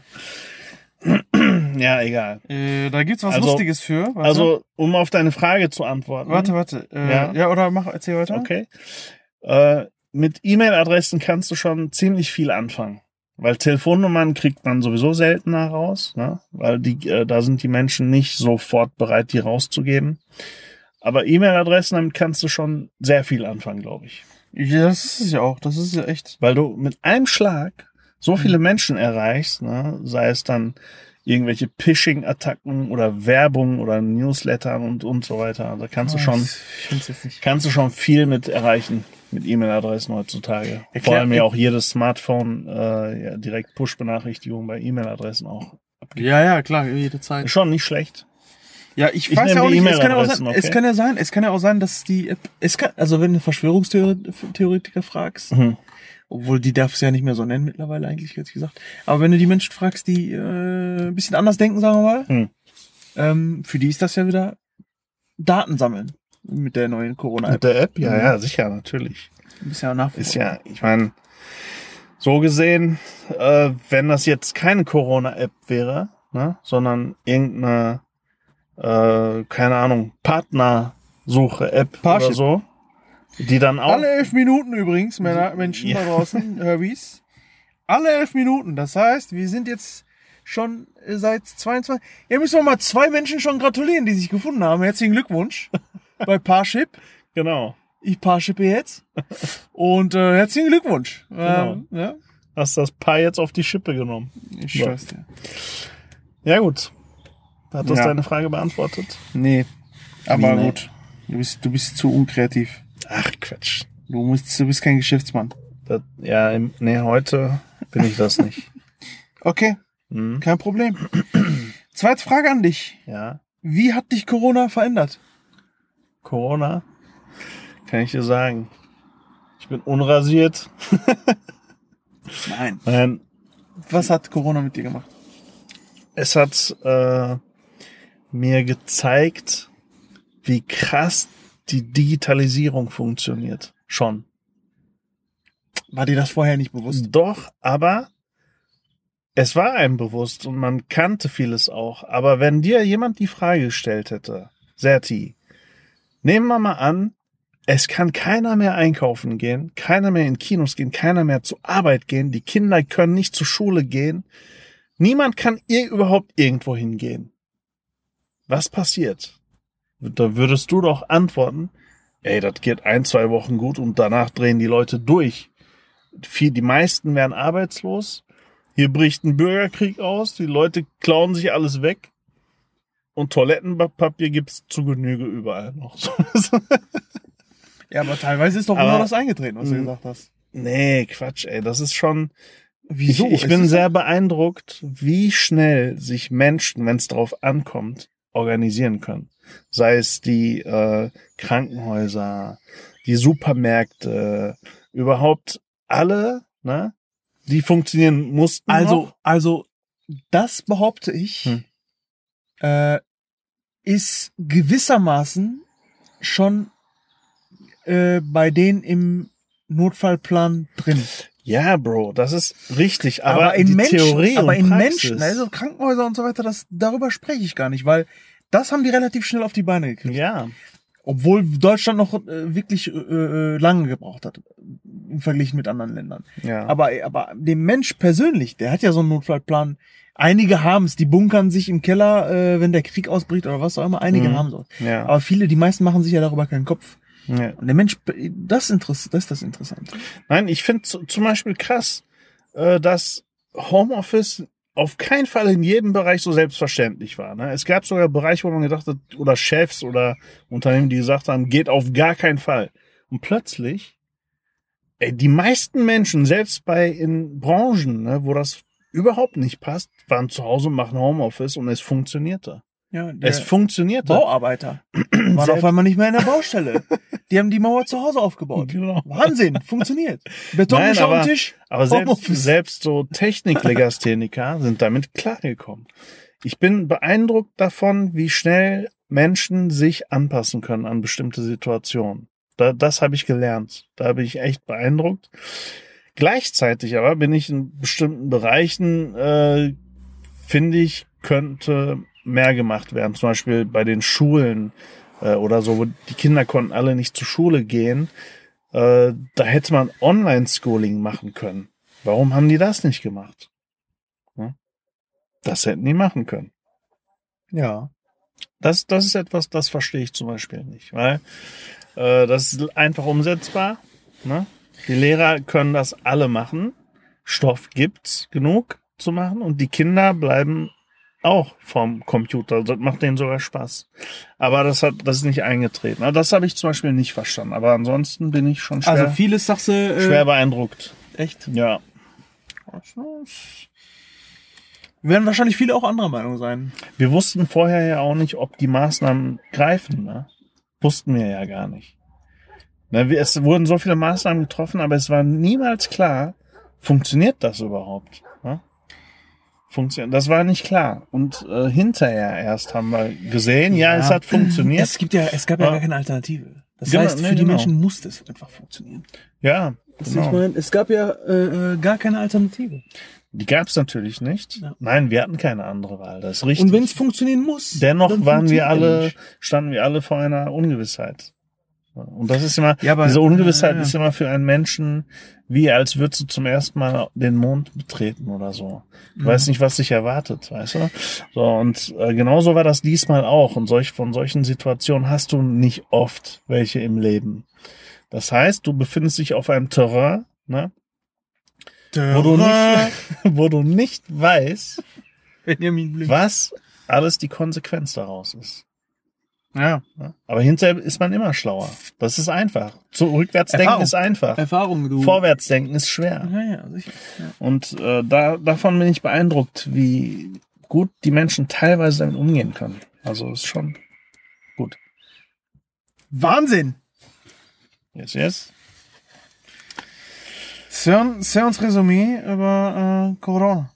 [CLEARS THROAT] ja, egal. Äh, da gibt's was Also- Lustiges für. Warte. Also, um auf deine Frage zu antworten. warte, warte. Äh, Ja. ja. oder mach, erzähl weiter. Okay. Äh, mit E-Mail-Adressen kannst du schon ziemlich viel anfangen. Weil Telefonnummern kriegt man sowieso seltener raus, ne? weil die, äh, da sind die Menschen nicht sofort bereit, die rauszugeben. Aber E-Mail-Adressen, damit kannst du schon sehr viel anfangen, glaube ich. Ja, das ist es ja auch. Das ist ja echt. Weil du mit einem Schlag so viele Menschen erreichst, ne? sei es dann irgendwelche Phishing-Attacken oder Werbung oder Newslettern und, und so weiter. Da kannst du Oh, schon, find's jetzt nicht. kannst du schon viel mit erreichen mit E-Mail-Adressen heutzutage. Erklär- Vor allem ja auch jedes Smartphone äh, ja, direkt Push-Benachrichtigungen bei E-Mail-Adressen auch. Ja, ja, klar, jede Zeit. Ist schon nicht schlecht. Ja, ich, Ich weiß ja auch nicht, es kann ja auch, sein, E-Mail-Adressen, es okay? kann ja sein, es kann ja auch sein, dass die App, es kann, also wenn du Verschwörungstheoretiker fragst, Mhm. obwohl die darf es ja nicht mehr so nennen mittlerweile eigentlich, ehrlich gesagt, aber wenn du die Menschen fragst, die äh, ein bisschen anders denken, sagen wir mal, Hm. ähm, für die ist das ja wieder Daten sammeln mit der neuen Mit Corona-App. der App? Ja, Mhm. ja, sicher, natürlich. Ein bisschen auch Ist ja, ich meine, so gesehen, äh, wenn das jetzt keine Corona-App wäre, ne, sondern irgendeine, äh, keine Ahnung, Partnersuche-App oder so, die dann auch. Alle elf Minuten übrigens, Männer, Menschen Ja. da draußen, [LAUGHS] Herbys. Alle elf Minuten. Das heißt, wir sind jetzt schon äh, seit 22. Ihr müsst doch mal zwei Menschen schon gratulieren, die sich gefunden haben. Herzlichen Glückwunsch [LAUGHS] bei Parship. Genau. Ich Parshippe jetzt. Und äh, herzlichen Glückwunsch. Ähm, ja, Hast das Paar jetzt auf die Schippe genommen. ich Ja. schwör's dir. Ja, gut. Hat das Ja. deine Frage beantwortet? Nee. Aber nee? gut. Du bist, du bist zu unkreativ. Ach, Quatsch. Du, musst, du bist kein Geschäftsmann. Das, ja, im, nee, heute bin ich das nicht. [LAUGHS] Okay, Hm, kein Problem. [CLEARS THROAT] Zweite Frage an dich. ja. Wie hat dich Corona verändert? Corona, kann ich dir sagen. Ich bin unrasiert. [LAUGHS] Nein. Nein, Was hat Corona mit dir gemacht? es hat äh, mir gezeigt, wie krass die Digitalisierung funktioniert. Schon. War dir das vorher nicht bewusst? Doch, aber es war einem bewusst und man kannte vieles auch. Aber wenn dir jemand die Frage gestellt hätte, Serti, nehmen wir mal an, es kann keiner mehr einkaufen gehen, keiner mehr in Kinos gehen, keiner mehr zur Arbeit gehen, die Kinder können nicht zur Schule gehen, niemand kann ihr überhaupt irgendwo hingehen. Was passiert? Da würdest du doch antworten, ey, das geht ein, zwei Wochen gut und danach drehen die Leute durch die meisten werden arbeitslos. Hier bricht ein Bürgerkrieg aus. Die Leute klauen sich alles weg. Und Toilettenpapier gibt's zu Genüge überall noch. [LAUGHS] Ja, aber teilweise ist doch Aber- genau das eingetreten, was du Mhm. gesagt hast. nee, Quatsch, ey. Das ist schon. Wieso? Ich, ich bin sehr beeindruckt, wie schnell sich Menschen, wenn es drauf ankommt, organisieren können. Sei es die äh, Krankenhäuser, die Supermärkte, überhaupt alle, ne? Die funktionieren mussten. Also, noch. also, das behaupte ich, Hm. äh, ist gewissermaßen schon äh, bei denen im Notfallplan drin. Ja, Bro, das ist richtig. Aber, Aber, in Menschen, Theorie aber in Praxis, Menschen, also Krankenhäuser und so weiter, das, darüber spreche ich gar nicht, weil das haben die relativ schnell auf die Beine gekriegt. Ja, Obwohl Deutschland noch äh, wirklich äh, äh, lange gebraucht hat, im Vergleich mit anderen Ländern. ja. Aber, aber dem Mensch persönlich, der hat ja so einen Notfallplan. Einige haben es, die bunkern sich im Keller, äh, wenn der Krieg ausbricht oder was auch immer. Einige Mhm. haben so. ja, Aber viele, die meisten machen sich ja darüber keinen Kopf. Ja. Und der Mensch, das, das ist das Interessante. Nein, ich finde zum Beispiel krass, äh, dass Homeoffice auf keinen Fall in jedem Bereich so selbstverständlich war. Ne? Es gab sogar Bereiche, wo man gedacht hat, oder Chefs oder Unternehmen, die gesagt haben, geht auf gar keinen Fall. Und plötzlich, ey, die meisten Menschen, selbst bei in Branchen, ne, wo das überhaupt nicht passt, waren zu Hause und machen Homeoffice und es funktionierte. Ja, Es funktionierte. Bauarbeiter waren auf einmal nicht mehr in der Baustelle. Die haben die Mauer zu Hause aufgebaut. Genau. Wahnsinn, funktioniert. Beton Nein, ist auf aber- dem Tisch. Aber selbst, selbst so Techniklegastheniker sind damit klargekommen. Ich bin beeindruckt davon, wie schnell Menschen sich anpassen können an bestimmte Situationen. Da, das habe ich gelernt. Da bin ich echt beeindruckt. Gleichzeitig aber bin ich in bestimmten Bereichen, äh, finde ich, könnte mehr gemacht werden. Zum Beispiel bei den Schulen äh, oder so, wo die Kinder konnten alle nicht zur Schule gehen. Äh, da hätte man Online-Schooling machen können. Warum haben die das nicht gemacht? Ja? Das hätten die machen können. Ja. Das, das ist etwas, das verstehe ich zum Beispiel nicht, weil äh, das ist einfach umsetzbar. Ne? Die Lehrer können das alle machen. Stoff gibt's genug zu machen und die Kinder bleiben auch vom Computer. Das macht denen sogar Spaß. Aber das hat, das ist nicht eingetreten. Also das habe ich zum Beispiel nicht verstanden. Aber ansonsten bin ich schon schwer, Also vieles sagst du. Äh, schwer beeindruckt. Echt? Ja. Werden wahrscheinlich viele auch anderer Meinung sein. Wir wussten vorher ja auch nicht, ob die Maßnahmen greifen. Ne? Wussten wir ja gar nicht. Ne, es wurden so viele Maßnahmen getroffen, aber es war niemals klar, funktioniert das überhaupt? Ne? Funktioniert, das war nicht klar. Und äh, hinterher erst haben wir gesehen, ja, es hat funktioniert. Es gibt ja, es gab ja, Ja. gar keine Alternative. Das Genau, heißt, für nee, die genau. Menschen musste es einfach funktionieren. ja, Ich genau. meine, es gab ja äh, äh, gar keine Alternative. Die gab es natürlich nicht. Ja. Nein, wir hatten keine andere Wahl. Das ist richtig. Und wenn es funktionieren muss, Dennoch dann waren wir alle, standen wir alle vor einer Ungewissheit. Und das ist immer, Ja, aber- diese Ungewissheit Ja, ja. ist immer für einen Menschen wie als würdest du zum ersten Mal den Mond betreten oder so. Du Mhm. weißt nicht, was dich erwartet, weißt du? So, und äh, genauso war das diesmal auch. Und solch, von solchen Situationen hast du nicht oft welche im Leben. Das heißt, du befindest dich auf einem Terrain, ne, wo du nicht, [LAUGHS] wo du nicht weißt, was alles die Konsequenz daraus ist. Ja. Ja? Aber hinterher ist man immer schlauer. Das ist einfach. So rückwärts denken Erfahrung. ist einfach. Erfahrung, du. Vorwärts denken ist schwer. Ja, ja, sicher. Ja. Und äh, da, davon bin ich beeindruckt, wie gut die Menschen teilweise damit umgehen können. Also ist schon gut. Wahnsinn! Yes, yes. Uns Resümee über äh, Corona.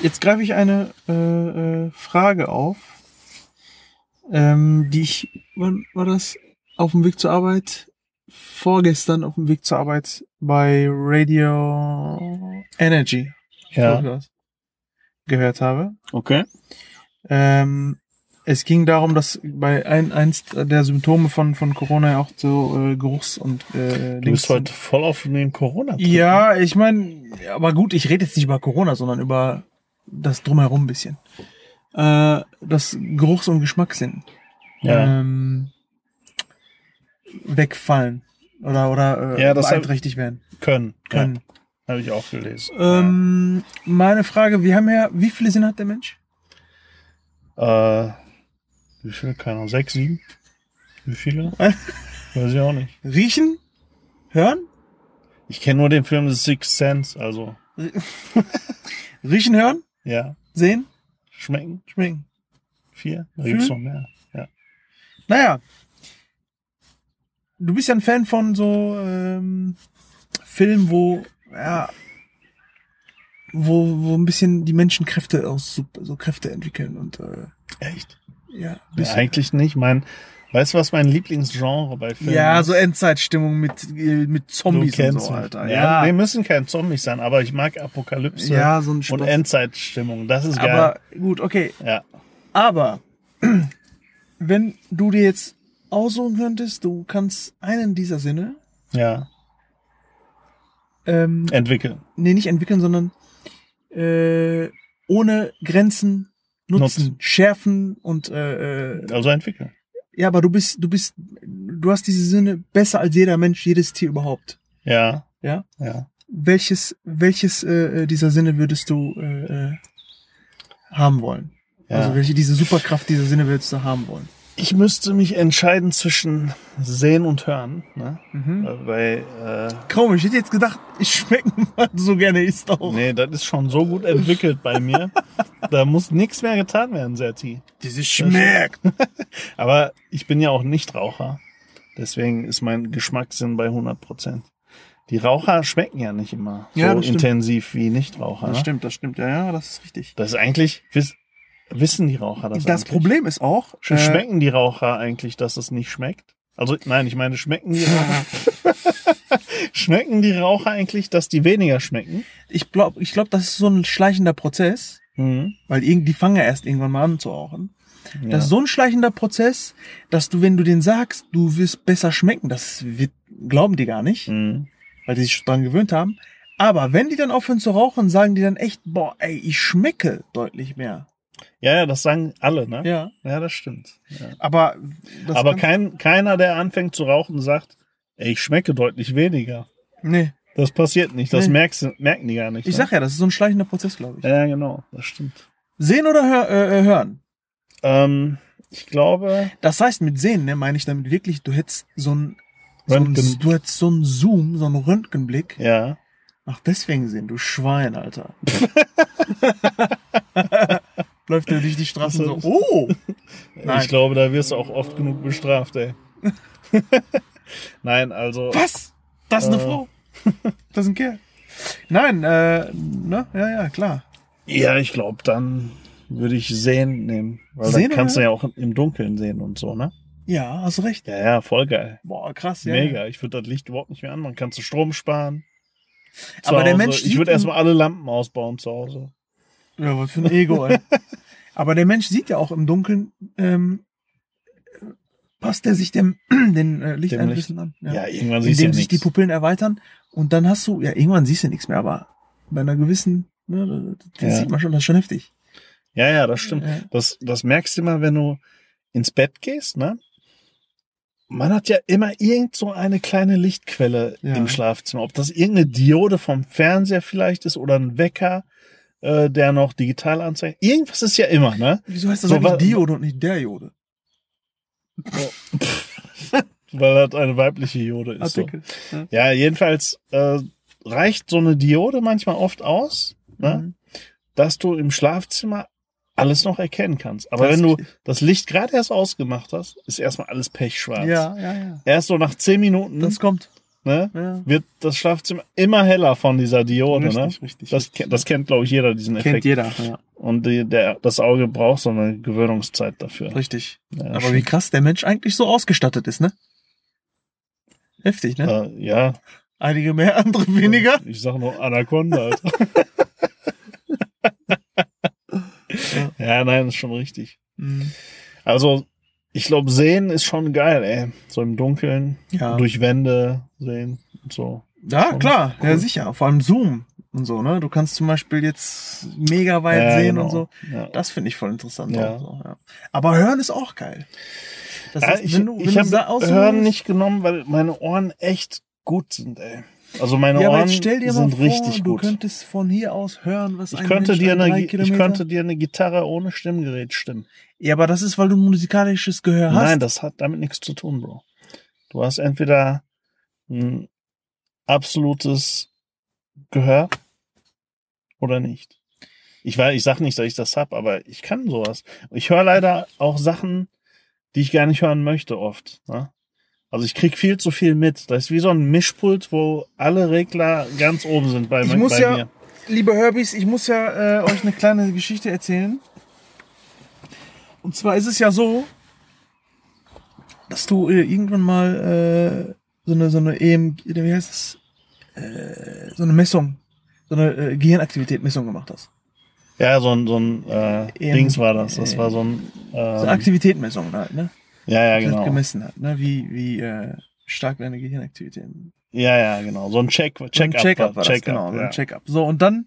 Jetzt greife ich eine äh, äh, Frage auf, ähm, die ich, wann war das? Auf dem Weg zur Arbeit, vorgestern auf dem Weg zur Arbeit bei Radio Energy Ja. Gehört habe. Okay. Ähm, es ging darum, dass bei ein, eins der Symptome von, von Corona ja auch so äh, Geruchs- und äh, Du bist heute voll auf den corona Ja, ich meine, aber gut, ich rede jetzt nicht über Corona, sondern über das drumherum ein bisschen. Äh, das Geruchs- und Geschmackssinn Ja. ähm, wegfallen oder oder äh, Ja, beeinträchtigt werden Können. können. Ja, Habe ich auch gelesen. Ähm, Meine Frage, wir haben ja, wie viele Sinne hat der Mensch? äh, wie viele? Keine Ahnung. Sechs, sieben? Wie viele? [LAUGHS] Weiß ich auch nicht. Riechen? Hören? Ich kenne nur den Film The Sixth Sense, also [LAUGHS] Riechen, hören? ja. Sehen? Schmecken? Schmecken. Vier? Da gibt's noch mehr. Ja. Naja. Du bist ja ein Fan von so ähm, Filmen, wo, ja, wo, wo ein bisschen die Menschen Kräfte aus, so, Kräfte entwickeln und äh, Echt? ja, Ja, eigentlich nicht. Mein, weißt du, was mein Lieblingsgenre bei Filmen Ja, ist? so Endzeitstimmung mit, äh, mit Zombies und so. Alter. Ja, Ja, nee, müssen kein Zombies sein, aber ich mag Apokalypse ja, so ein und Spaß. Endzeitstimmung. Das ist geil. Aber gut, okay. ja. Aber [CLEARS THROAT] wenn du dir jetzt aussuchen könntest, du kannst einen dieser Sinne Ja. ähm, Entwickeln. nee, nicht entwickeln, sondern äh, ohne Grenzen nutzen, Nutzen. schärfen und äh, äh, Also entwickeln. Ja, aber du bist, du bist, du hast diese Sinne besser als jeder Mensch, jedes Tier überhaupt. Ja. Ja. Ja. Welches, welches äh, dieser Sinne würdest du äh, äh, haben wollen? ja. Also welche diese Superkraft dieser Sinne würdest du haben wollen? Ich müsste mich entscheiden zwischen Sehen und Hören. Ne? Mhm. Äh, Bei, äh, Kaum, ich hätte jetzt gedacht, ich schmecken, weil [LAUGHS] du so gerne isst auch. nee, das ist schon so gut entwickelt bei mir. Da muss nichts mehr getan werden, Serti. Dieses schmeckt. [LAUGHS] Aber ich bin ja auch Nichtraucher. Deswegen ist mein Geschmackssinn bei 100 Prozent. Die Raucher schmecken ja nicht immer Ja, so intensiv wie Nichtraucher. Das Ne? stimmt, das stimmt. Ja, ja, das ist richtig. Das ist eigentlich, wiss, wissen die Raucher das Das, eigentlich? Problem ist auch, äh, Schmecken die Raucher eigentlich, dass es nicht schmeckt? Also, nein, ich meine, schmecken die Raucher, [LAUGHS] schmecken die Raucher eigentlich, dass die weniger schmecken? ich glaube, ich glaub, das ist so ein schleichender Prozess, Mhm. weil irgend- die fangen ja erst irgendwann mal an zu rauchen. Ja. Das ist so ein schleichender Prozess, dass du, wenn du den sagst, du wirst besser schmecken, das wird, glauben die gar nicht. Mhm. weil die sich schon dran gewöhnt haben. Aber wenn die dann aufhören zu rauchen, sagen die dann echt, boah, ey, ich schmecke deutlich mehr. Ja, ja, das sagen alle, ne? Ja. Ja, das stimmt. Ja. Aber, das Aber kein, keiner, der anfängt zu rauchen, sagt, ey, ich schmecke deutlich weniger. Nee. Das passiert nicht. Das Nee. merkst, merken die gar nicht. Ich ne? sag ja, das ist so ein schleichender Prozess, glaube ich. Ja, genau. Das stimmt. Sehen oder hör, äh, äh, hören? Ähm, ich glaube, Das heißt, mit sehen, ne, meine ich damit wirklich, du hättest so ein, so ein du hättest so einen Zoom, so einen Röntgenblick. ja. Ach, deswegen sehen, du Schwein, Alter. [LAUGHS] Läuft er durch die Straßen so, oh! [LAUGHS] Nein. Ich glaube, da wirst du auch oft genug bestraft, ey. [LAUGHS] Nein, also. Was? Das ist eine Äh. Frau. Das ist ein Kerl. Nein, äh, ne? Ja, ja, klar. Ja, ich glaube, dann würde ich sehen nehmen. Weil Sehen dann kannst du oder? ja auch im Dunkeln sehen und so, ne? Ja, hast recht. Ja, ja, voll geil. Boah, krass, ja. Mega. Ich würde das Licht überhaupt nicht mehr anmachen. Kannst du Strom sparen. Zu Aber der Hause. Mensch Ich würde erstmal alle Lampen ausbauen zu Hause. Ja, was für ein Ego, ey. [LAUGHS] Aber der Mensch sieht ja auch im Dunkeln, ähm, passt er sich dem, [CLEARS THROAT] den äh, Lichteinflüssen an. Ja, irgendwann siehst du Indem ja sich die nichts. Pupillen erweitern und dann hast du, ja, irgendwann siehst du nichts mehr, aber bei einer gewissen, ne, das Ja. sieht man schon, das ist schon heftig. Ja, ja, das stimmt. Ja. Das, das merkst du immer, wenn du ins Bett gehst, ne? Man hat ja immer irgend so eine kleine Lichtquelle Ja. im Schlafzimmer. Ob das irgendeine Diode vom Fernseher vielleicht ist oder ein Wecker, äh, der noch digital anzeigt. Irgendwas ist ja immer, ne? Wieso heißt das So, eigentlich Diode und nicht der Jode? [LAUGHS] Weil das eine weibliche Diode ist. So. Artikel. Ja. Ja, jedenfalls äh, reicht so eine Diode manchmal oft aus, ne? Mhm. dass du im Schlafzimmer alles noch erkennen kannst. Aber Das wenn du das Licht gerade erst ausgemacht hast, ist erstmal alles pechschwarz. Ja, ja, ja. Erst so nach zehn Minuten Das kommt. Ne, Ja. wird das Schlafzimmer immer heller von dieser Diode. ne? Richtig, richtig, Das, richtig. das kennt, glaube ich, jeder, diesen Kennt Effekt. jeder. Ja. Und die, der, das Auge braucht so eine Gewöhnungszeit dafür. Richtig. Ja, Aber schon. wie krass der Mensch eigentlich so ausgestattet ist, ne? Heftig, ne? Äh, ja, Einige mehr, [LAUGHS] andere weniger. ich sag nur Anaconda. Alter. [LAUGHS] ja, nein, ist schon richtig. Mhm. Also, ich glaube, sehen ist schon geil, ey. So im Dunkeln, Ja. durch Wände sehen und so. Ja, Schon klar, cool. ja sicher. Vor allem Zoom und so, ne? Du kannst zum Beispiel jetzt mega weit Ja, sehen genau. und so. Ja. Das finde ich voll interessant. Ja. So, ja. Aber hören ist auch geil. Das heißt, ich wenn du, wenn ich habe Hören nicht genommen, weil meine Ohren echt gut sind, ey. Also meine Ja, Ohren sind vor, richtig du gut. könntest von hier aus hören, was Ich könnte, Mensch dir eine, ich könnte dir eine Gitarre ohne Stimmgerät stimmen. Ja, aber das ist, weil du musikalisches Gehör hast. Nein, das hat damit nichts zu tun, Bro. Du hast entweder ein absolutes Gehör oder nicht. Ich weiß, ich sag nicht, dass ich das hab, aber ich kann sowas. Ich höre leider auch Sachen, die ich gar nicht hören möchte oft. Ne? Also ich krieg viel zu viel mit. Das ist wie so ein Mischpult, wo alle Regler ganz oben sind bei, Ich muss bei ja- mir. Liebe Herbys, ich muss ja äh, euch eine kleine Geschichte erzählen. Und zwar ist es ja so, dass du äh, irgendwann mal äh, so eine so eine EM, wie heißt es, äh, so eine Messung, so eine äh, Gehirnaktivität-Messung gemacht hast. Ja, so ein, so ein äh, Eben, Dings war das. Das äh, war so ein So eine ähm, Aktivitätmessung halt, ne? Ja, ja, genau. gemessen hat, ne? Wie wie äh, stark deine Gehirnaktivität. Ja, ja, genau. So ein Check, So ein Check-up. Check-up war das, Check-up, genau, so ja. ein Check-up. So, und dann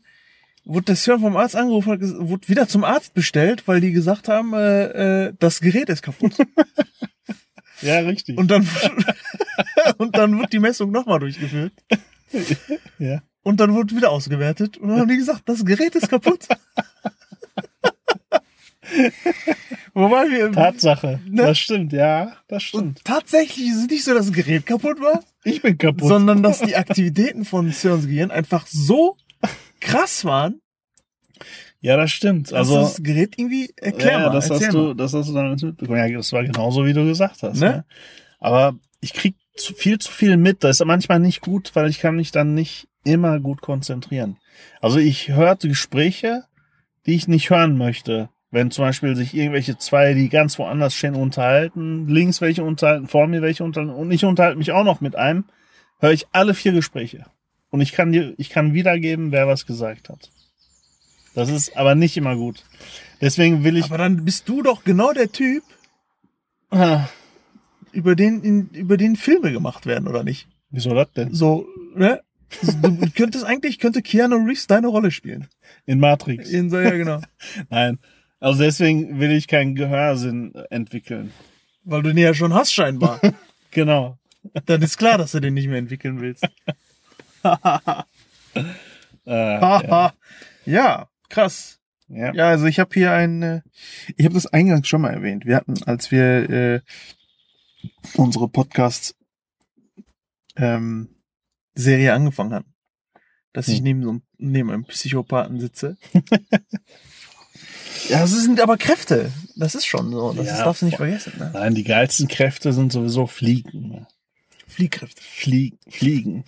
wurde das Hirn vom Arzt angerufen, wurde wieder zum Arzt bestellt, weil die gesagt haben, äh, äh, das Gerät ist kaputt. [LAUGHS] ja, richtig. Und dann, [LAUGHS] und dann wird die Messung nochmal durchgeführt. [LAUGHS] ja. Und dann wurde wieder ausgewertet. Und dann haben die gesagt, das Gerät ist kaputt. Wobei wir, Tatsache. Ne? Das stimmt, ja, das stimmt. und tatsächlich ist es nicht so, dass das Gerät kaputt war, ich bin kaputt. sondern dass die Aktivitäten von Sirens Gehirn einfach so krass waren, ja, das stimmt. dass Also, das Gerät irgendwie erklär ja, das hast du, das hast du dann mitbekommen. Ja, das war genauso, wie du gesagt hast. Ne? Ne? Aber ich krieg zu, viel zu viel mit. Das ist manchmal nicht gut, weil ich kann mich dann nicht immer gut konzentrieren. Also ich hörte Gespräche, die ich nicht hören möchte. Wenn zum Beispiel sich irgendwelche zwei, die ganz woanders stehen, unterhalten, links welche unterhalten, vor mir welche unterhalten und ich unterhalte mich auch noch mit einem, höre ich alle vier Gespräche. Und ich kann dir, ich kann wiedergeben, wer was gesagt hat. Das ist aber nicht immer gut. Deswegen will ich, Aber dann bist du doch genau der Typ, Ah, über den, in, über den Filme gemacht werden, oder nicht? wieso das denn? So ne? Du könntest eigentlich, könnte Keanu Reeves deine Rolle spielen. In Matrix. In so, ja, genau. [LAUGHS] Nein. Also deswegen will ich keinen Gehörsinn entwickeln. Weil du den ja schon hast, scheinbar. [LAUGHS] Genau. Dann ist klar, dass du den nicht mehr entwickeln willst. [LAUGHS] Äh, ja. ja, krass. Ja. Ja, also ich habe hier ein, äh, ich habe das eingangs schon mal erwähnt. Wir hatten, als wir äh, unsere Podcast ähm, Serie angefangen hatten, dass ich Hm. neben so einem, neben einem Psychopathen sitze. [LAUGHS] ja, das sind aber Kräfte. Das ist schon so. Das Ja, ist, darfst du nicht vergessen. Ne? Nein, die geilsten Kräfte sind sowieso Fliegen. ne? Fliehkräfte. Fliegen. Fliegen.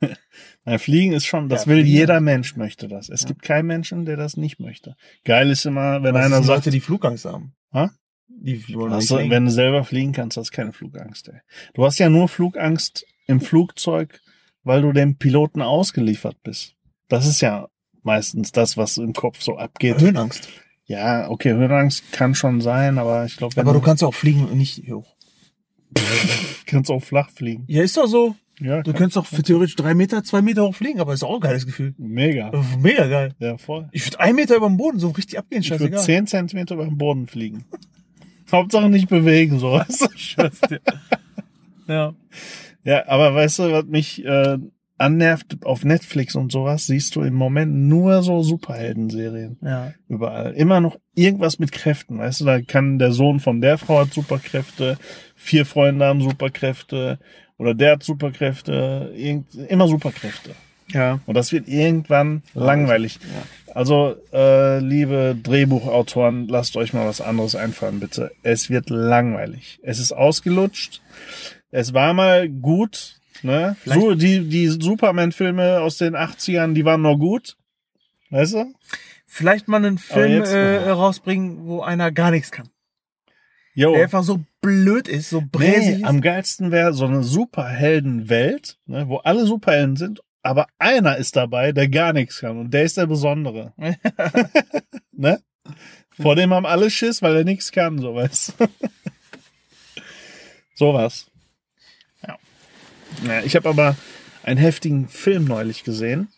[LAUGHS] Nein, Fliegen ist schon, das Ja, will Fliegen. jeder Mensch möchte das. Es gibt keinen Menschen, der das nicht möchte. Geil ist immer, wenn Was einer sagt, Leute, die Flugangst haben. Hä? Die wollen nicht fliegen. wenn du selber fliegen kannst, hast du keine Flugangst. Ey. Du hast ja nur Flugangst im Flugzeug, weil du dem Piloten ausgeliefert bist. Das ist ja meistens das, was im Kopf so abgeht. Höhenangst. Ja, okay, Höhenangst kann schon sein, aber ich glaube, Aber du kannst ja auch fliegen und nicht hoch. [LAUGHS] kannst auch flach fliegen. Ja, ist doch so. Ja, Du könntest doch für theoretisch drei Meter, zwei Meter hoch fliegen, aber ist auch ein geiles Gefühl. mega. Mega geil. Ja, voll. Ich würde einen Meter über dem Boden so richtig abgehen, Ich würde zehn Zentimeter über den Boden fliegen. [LAUGHS] Hauptsache nicht bewegen, so. weißt du? Scheiß dir. [LAUGHS] Ja. Ja, aber weißt du, was mich äh, annervt auf Netflix und sowas, siehst du im Moment nur so Superhelden-Serien. Ja. Überall. Immer noch irgendwas mit Kräften, weißt du, da kann der Sohn von der Frau hat Superkräfte, vier Freunde haben Superkräfte oder der hat Superkräfte, irgend, immer Superkräfte. Ja. Und das wird irgendwann langweilig. Also, äh, liebe Drehbuchautoren, lasst euch mal was anderes einfallen, bitte. Es wird langweilig. Es ist ausgelutscht. Es war mal gut, ne? So, die, die Superman-Filme aus den 80ern, die waren noch gut. Weißt du? Vielleicht mal einen Film jetzt- äh, rausbringen, wo einer gar nichts kann. Jo. Der einfach so blöd ist, so bräsig Nee, am geilsten wäre so eine Superheldenwelt, ne, wo alle Superhelden sind, aber einer ist dabei, der gar nichts kann und der ist der Besondere. [LAUGHS] ne? Vor dem haben alle Schiss, weil er nichts kann, so weißt du. [LAUGHS] Sowas. Ja. Ich habe aber einen heftigen Film neulich gesehen.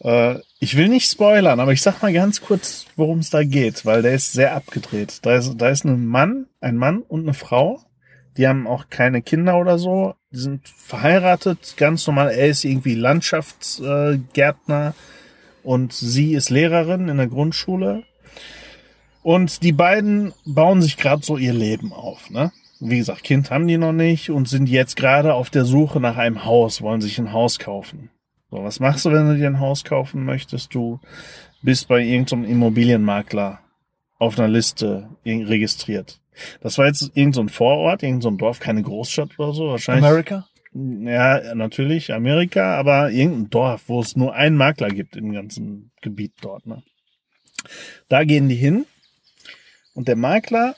Äh, ich will nicht spoilern, aber ich sag mal ganz kurz, worum es da geht, weil der ist sehr abgedreht. Da ist, da ist ein Mann, ein Mann und eine Frau. Die haben auch keine Kinder oder so. Die sind verheiratet, ganz normal. Er ist irgendwie Landschaftsgärtner und sie ist Lehrerin in der Grundschule. Und die beiden bauen sich gerade so ihr Leben auf. Ne? Wie gesagt, Kind haben die noch nicht und sind jetzt gerade auf der Suche nach einem Haus, wollen sich ein Haus kaufen. So, was machst du, wenn du dir ein Haus kaufen möchtest? Du bist bei irgendeinem Immobilienmakler auf einer Liste registriert. Das war jetzt irgendein so ein Vorort, irgendein so ein Dorf, keine Großstadt oder so. Wahrscheinlich. America? Ja, natürlich, Amerika, aber irgendein Dorf, wo es nur einen Makler gibt im ganzen Gebiet dort. Ne? Da gehen die hin und der Makler,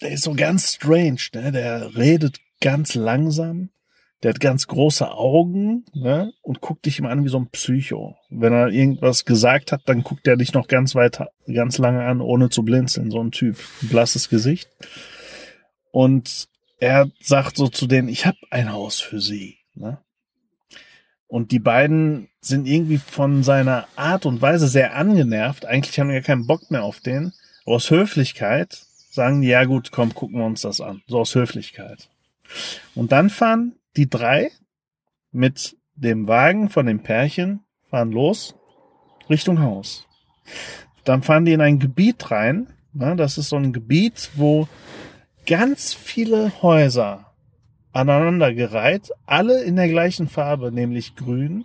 der ist so ganz strange, ne? der redet ganz langsam, der hat ganz große Augen ne? und guckt dich immer an wie so ein Psycho. Wenn er irgendwas gesagt hat, dann guckt er dich noch ganz weiter, ganz lange an, ohne zu blinzeln, so ein Typ, blasses Gesicht. Und er sagt so zu denen, ich habe ein Haus für sie. Ne? Und die beiden sind irgendwie von seiner Art und Weise sehr angenervt. Eigentlich haben ja keinen Bock mehr auf den. Aus Höflichkeit sagen ja gut, komm, gucken wir uns das an. So aus Höflichkeit. Und dann fahren die drei mit dem Wagen von dem Pärchen, fahren los Richtung Haus. Dann fahren die in ein Gebiet rein. Ne? Das ist so ein Gebiet, wo ganz viele Häuser aneinandergereiht, alle in der gleichen Farbe, nämlich grün.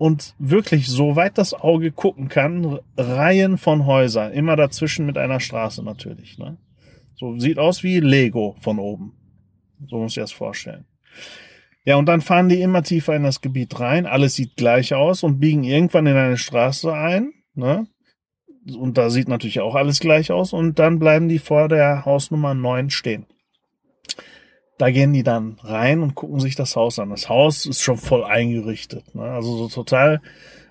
Und wirklich, soweit das Auge gucken kann, Reihen von Häusern, immer dazwischen mit einer Straße natürlich. Ne? So sieht aus wie Lego von oben. So muss ich das vorstellen. Ja, und dann fahren die immer tiefer in das Gebiet rein. Alles sieht gleich aus und biegen irgendwann in eine Straße ein. Ne? Und da sieht natürlich auch alles gleich aus. Und dann bleiben die vor der Hausnummer 9 stehen. Da gehen die dann rein und gucken sich das Haus an. Das Haus ist schon voll eingerichtet. Ne? Also so total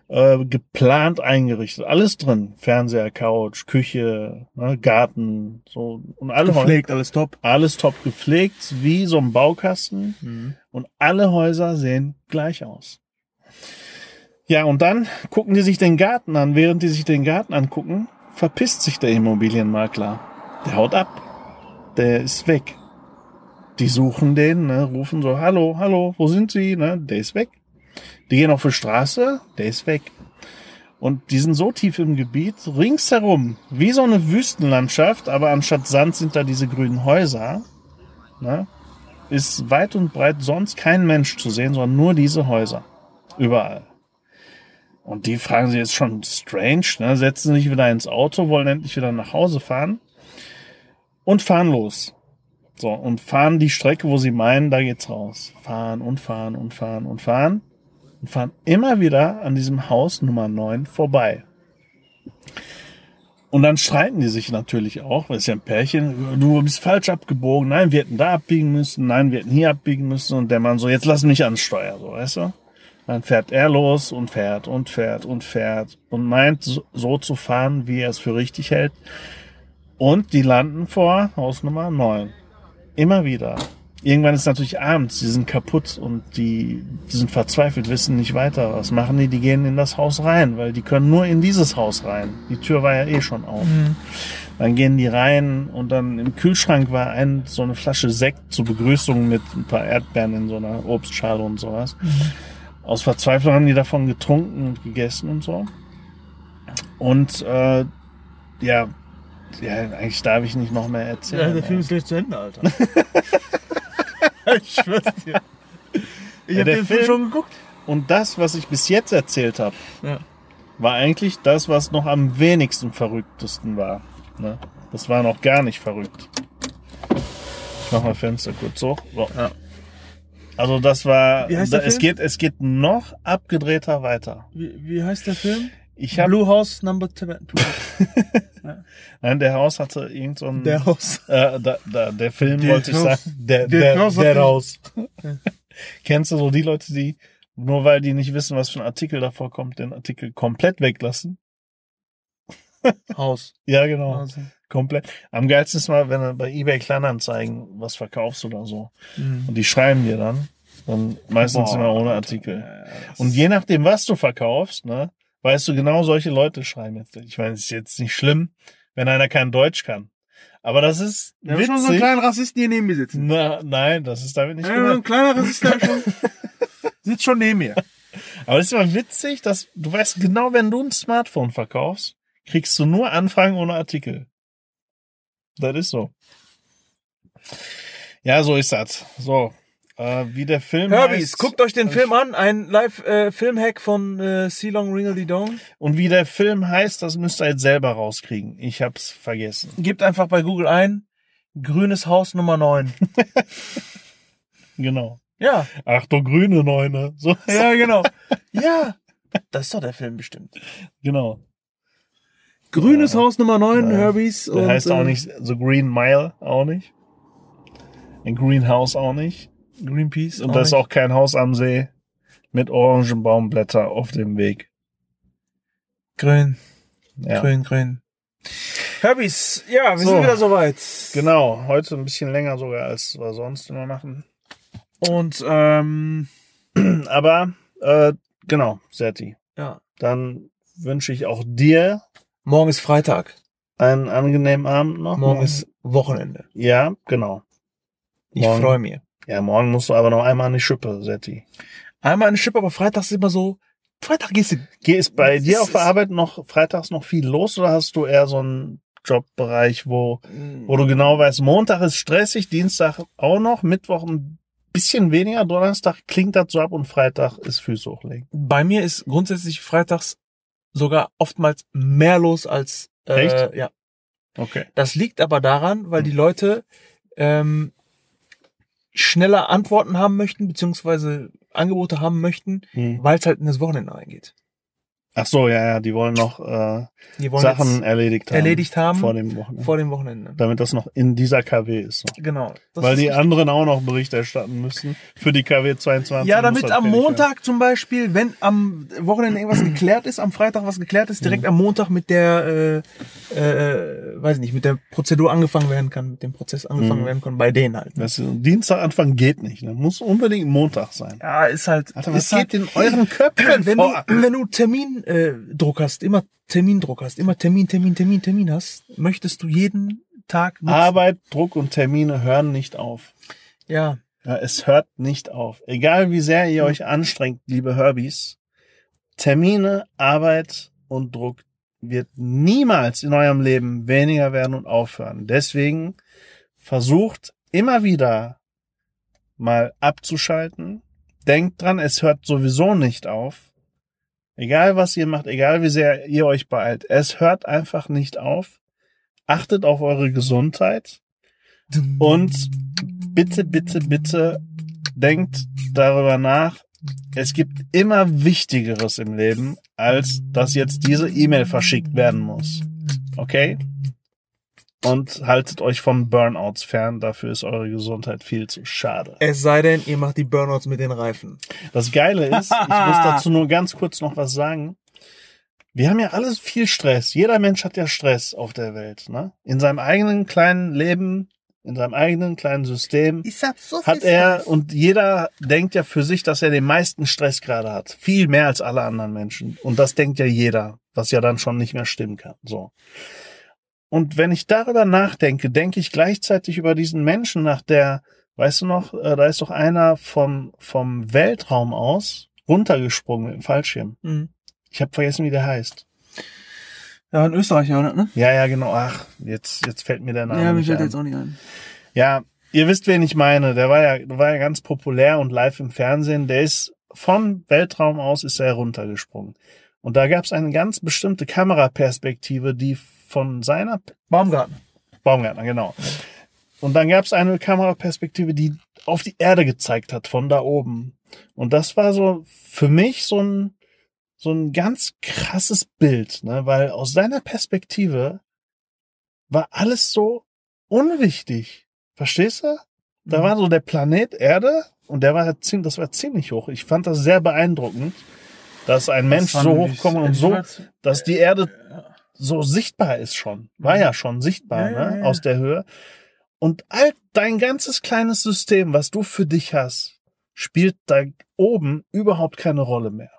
äh, geplant eingerichtet. Alles drin. Fernseher, Couch, Küche, ne, Garten, so. Und alle Häuser, Gepflegt, alles top. alles top gepflegt, wie so ein Baukasten. Und alle Häuser sehen gleich aus. Ja, und dann gucken die sich den Garten an. Während die sich den Garten angucken, verpisst sich der Immobilienmakler. Der haut ab. Der ist weg. Die suchen den, ne, rufen so, hallo, hallo, wo sind Sie? Ne, der ist weg. Die gehen auf die Straße, der ist weg. Und die sind so tief im Gebiet, ringsherum, wie so eine Wüstenlandschaft, aber anstatt Sand sind da diese grünen Häuser. Ne? Ist weit und breit sonst kein Mensch zu sehen, sondern nur diese Häuser. Überall. Und die fragen sich jetzt schon strange, ne? setzen sich wieder ins Auto, wollen endlich wieder nach Hause fahren und fahren los. So, und fahren die Strecke, wo sie meinen, da geht's raus. Fahren und fahren und fahren und fahren und fahren immer wieder an diesem Haus Nummer 9 vorbei. Und dann streiten die sich natürlich auch, weil es ja ein Pärchen, du bist falsch abgebogen, nein, wir hätten da abbiegen müssen, nein, wir hätten hier abbiegen müssen und der Mann so, jetzt lass mich ans Steuer, so, weißt du? Dann fährt er los und fährt und fährt und fährt und meint so zu fahren, wie er es für richtig hält. Und die landen vor Haus Nummer 9. Immer wieder. Irgendwann ist natürlich abends, die sind kaputt und die, die sind verzweifelt, wissen nicht weiter. Was machen die? Die gehen in das Haus rein, weil die können nur in dieses Haus rein. Die Tür war ja eh schon auf. Dann gehen die rein und dann im Kühlschrank war ein, so eine Flasche Sekt zur Begrüßung mit ein paar Erdbeeren in so einer Obstschale und sowas. Aus Verzweiflung haben die davon getrunken und gegessen und so. Und äh, ja, ja, eigentlich darf ich nicht noch mehr erzählen. Ja, der Film ey. ist gleich zu Ende, Alter. [LAUGHS] ich schwör's dir. Ich Ja, hab den Film Film- schon geguckt. Und das, was ich bis jetzt erzählt habe, Ja. war eigentlich das, was noch am wenigsten verrücktesten war. Ne? Das war noch gar nicht verrückt. Ich mach mal Fenster kurz hoch. So. Ja. Also das war, Wie heißt da, der es geht, es geht noch abgedrehter weiter. Wie, wie heißt der Film? Ich habe, Blue House Number 2. [LAUGHS] nein, der Haus hatte irgend so ein, Der Haus. äh, da, da, der Film Der wollte ich Haus. sagen, der, Der der, Haus der Haus. [LAUGHS] Kennst du so die Leute, die nur weil die nicht wissen, was für ein Artikel davor kommt, den Artikel komplett weglassen? [LAUGHS] Haus. Ja, genau. Also. Komplett. Am geilsten ist mal, wenn du bei eBay Kleinanzeigen was verkaufst oder so. Mhm. Und die schreiben dir dann. Dann meistens Boah, immer ohne. Artikel. Ja, Und je nachdem, was du verkaufst, ne, weißt du genau, solche Leute schreiben jetzt. Ich meine, es ist jetzt nicht schlimm, wenn einer kein Deutsch kann. Aber das ist Wir haben schon so einen kleinen Rassisten hier neben mir sitzen. Na, nein, das ist damit nicht Ja, ein gemeint. kleiner Rassist da schon, [LAUGHS] sitzt schon neben mir. Aber es ist immer witzig, dass du weißt genau, wenn du ein Smartphone verkaufst, kriegst du nur Anfragen ohne Artikel. Das ist so. Ja, so ist das. So, äh, wie der Film Herbies, heißt guckt euch den Film an. Ein Live-Film-Hack von äh, C-Long Ringledy Dong. und wie der Film heißt, das müsst ihr jetzt selber rauskriegen. Ich hab's vergessen. Gebt einfach bei Google ein. Grünes Haus Nummer 9. [LAUGHS] Genau. Ja, Ach du grüne Neune. [LAUGHS] So, ja, genau. Ja, das ist doch der Film bestimmt. genau. Grünes Ja. Haus Nummer 9, Ja. Herbies. Der und, heißt auch äh, nicht The Green Mile, auch nicht. Ein Greenhouse auch nicht. Greenpeace. Und da ist auch kein Haus am See mit Orangenbaumblätter auf dem Weg. grün. Ja. Grün, grün. Herbies, ja, wir So. sind wieder soweit. Genau, heute ein bisschen länger sogar, als wir sonst immer machen. Und, ähm, [CLEARS THROAT] Aber, äh, genau, Serti. ja. Dann wünsche ich auch dir Morgen ist Freitag. einen angenehmen Abend noch. Morgen ist Wochenende. Ja, genau. Ich Morgen. freue mich. Ja, morgen musst du aber noch einmal an die Schippe, Serti. Einmal eine Chip, aber freitags ist immer so, Freitag gehst du. Geh- Ist bei dir auf der Arbeit noch freitags noch viel los oder hast du eher so einen Jobbereich, wo, wo du genau weißt, Montag ist stressig, Dienstag auch noch, Mittwoch ein bisschen weniger, Donnerstag klingt das so ab und Freitag ist Füße hochlegen. Bei mir ist grundsätzlich freitags sogar oftmals mehr los als äh, Echt? ja. Okay. Das liegt aber daran, weil die Leute ähm, schneller Antworten haben möchten, beziehungsweise Angebote haben möchten, Hm. weil es halt in das Wochenende reingeht. Ach so, ja, ja, die wollen noch äh, Die wollen Sachen erledigt haben. erledigt haben Vor dem Wochenende. vor dem Wochenende. damit das noch in dieser KW ist. So. Genau. Weil die richtig. anderen auch noch Bericht erstatten müssen. Für die KW 22. Ja, damit das am fertig werden. Montag zum Beispiel, wenn am Wochenende irgendwas geklärt ist, am Freitag was geklärt ist, Mhm. direkt am Montag mit der, äh, äh, weiß ich nicht, mit der Prozedur angefangen werden kann, mit dem Prozess angefangen Mhm. werden kann, bei denen halt. Ne? Das ist, Dienstag Anfang geht nicht. Ne? Muss unbedingt Montag sein. Ja, ist halt. Alter, was ist halt, geht in euren Köpfen [CLEARS THROAT] wenn du, vor? wenn du Termindruck äh, Druck hast, immer Termindruck hast, immer Termin, Termin, Termin, Termin hast, möchtest du jeden Tag nutzen. Arbeit, Druck und Termine hören nicht auf. ja, Ja, es hört nicht auf. Egal wie sehr ihr euch anstrengt, liebe Herbies, Termine, Arbeit und Druck wird niemals in eurem Leben weniger werden und aufhören. Deswegen versucht immer wieder mal abzuschalten. Denkt dran, es hört sowieso nicht auf. Egal was ihr macht, egal wie sehr ihr euch beeilt, es hört einfach nicht auf. Achtet auf eure Gesundheit. Und bitte, bitte, bitte denkt darüber nach. Es gibt immer Wichtigeres im Leben, als dass jetzt diese E-Mail verschickt werden muss. Okay? Und haltet euch von Burnouts fern. Dafür ist eure Gesundheit viel zu schade. Es sei denn, ihr macht die Burnouts mit den Reifen. Das Geile ist, ich muss [LAUGHS] dazu nur ganz kurz noch was sagen. Wir haben ja alles viel Stress. Jeder Mensch hat ja Stress auf der Welt. Ne? In seinem eigenen kleinen Leben, in seinem eigenen kleinen System so hat er und jeder denkt ja für sich, dass er den meisten Stress gerade hat. Viel mehr als alle anderen Menschen. Und das denkt ja jeder, was ja dann schon nicht mehr stimmen kann. So. Und wenn ich darüber nachdenke, denke ich gleichzeitig über diesen Menschen nach der, weißt du noch, äh, da ist doch einer vom, vom Weltraum aus runtergesprungen mit dem Fallschirm. Mhm. Ich habe vergessen, wie der heißt. Ja, ein Österreicher, oder? Ne? Ja, ja, genau. Ach, jetzt, jetzt fällt mir der Name Ja, mir fällt ein. jetzt auch nicht ein. Ja, ihr wisst, wen ich meine. Der war ja, der war ja ganz populär und live im Fernsehen. Der ist vom Weltraum aus ist er runtergesprungen. Und da gab es eine ganz bestimmte Kameraperspektive, die von seiner Baumgarten. Baumgärtner, genau. Und dann gab es eine Kameraperspektive, die auf die Erde gezeigt hat, von da oben. Und das war so für mich so ein, so ein ganz krasses Bild, ne? weil aus seiner Perspektive war alles so unwichtig. Verstehst du? Da Mhm. war so der Planet Erde und der war ziemlich, das war ziemlich hoch. Ich fand das sehr beeindruckend, dass ein Mensch so hochkommt und so, dass die Erde so sichtbar ist schon. War ja schon sichtbar, Mhm. Ja, ja, ne? ja. Aus der Höhe. Und all dein ganzes kleines System, was du für dich hast, spielt da oben überhaupt keine Rolle mehr.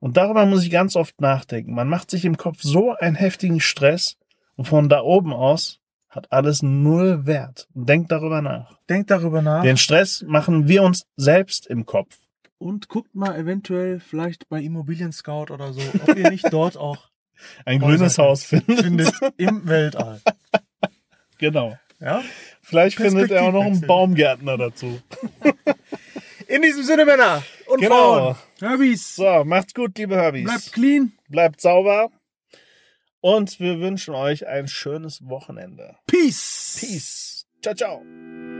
Und darüber muss ich ganz oft nachdenken. Man macht sich im Kopf so einen heftigen Stress und von da oben aus hat alles null Wert. Und denkt darüber nach. Denkt darüber nach Den Stress machen wir uns selbst im Kopf. Und guckt mal eventuell vielleicht bei Immobilien Scout oder so, ob ihr nicht dort auch [LAUGHS] Ein grünes Haus findet. findet im [LAUGHS] Weltall. Genau. Ja? Vielleicht findet er auch noch einen. Baumgärtner dazu. [LAUGHS] In diesem Sinne, Männer und Genau. Frauen. Herbis, So, macht's gut, liebe Herbys. bleibt clean. Bleibt sauber. Und wir wünschen euch ein schönes Wochenende. Peace. Peace. Ciao, ciao.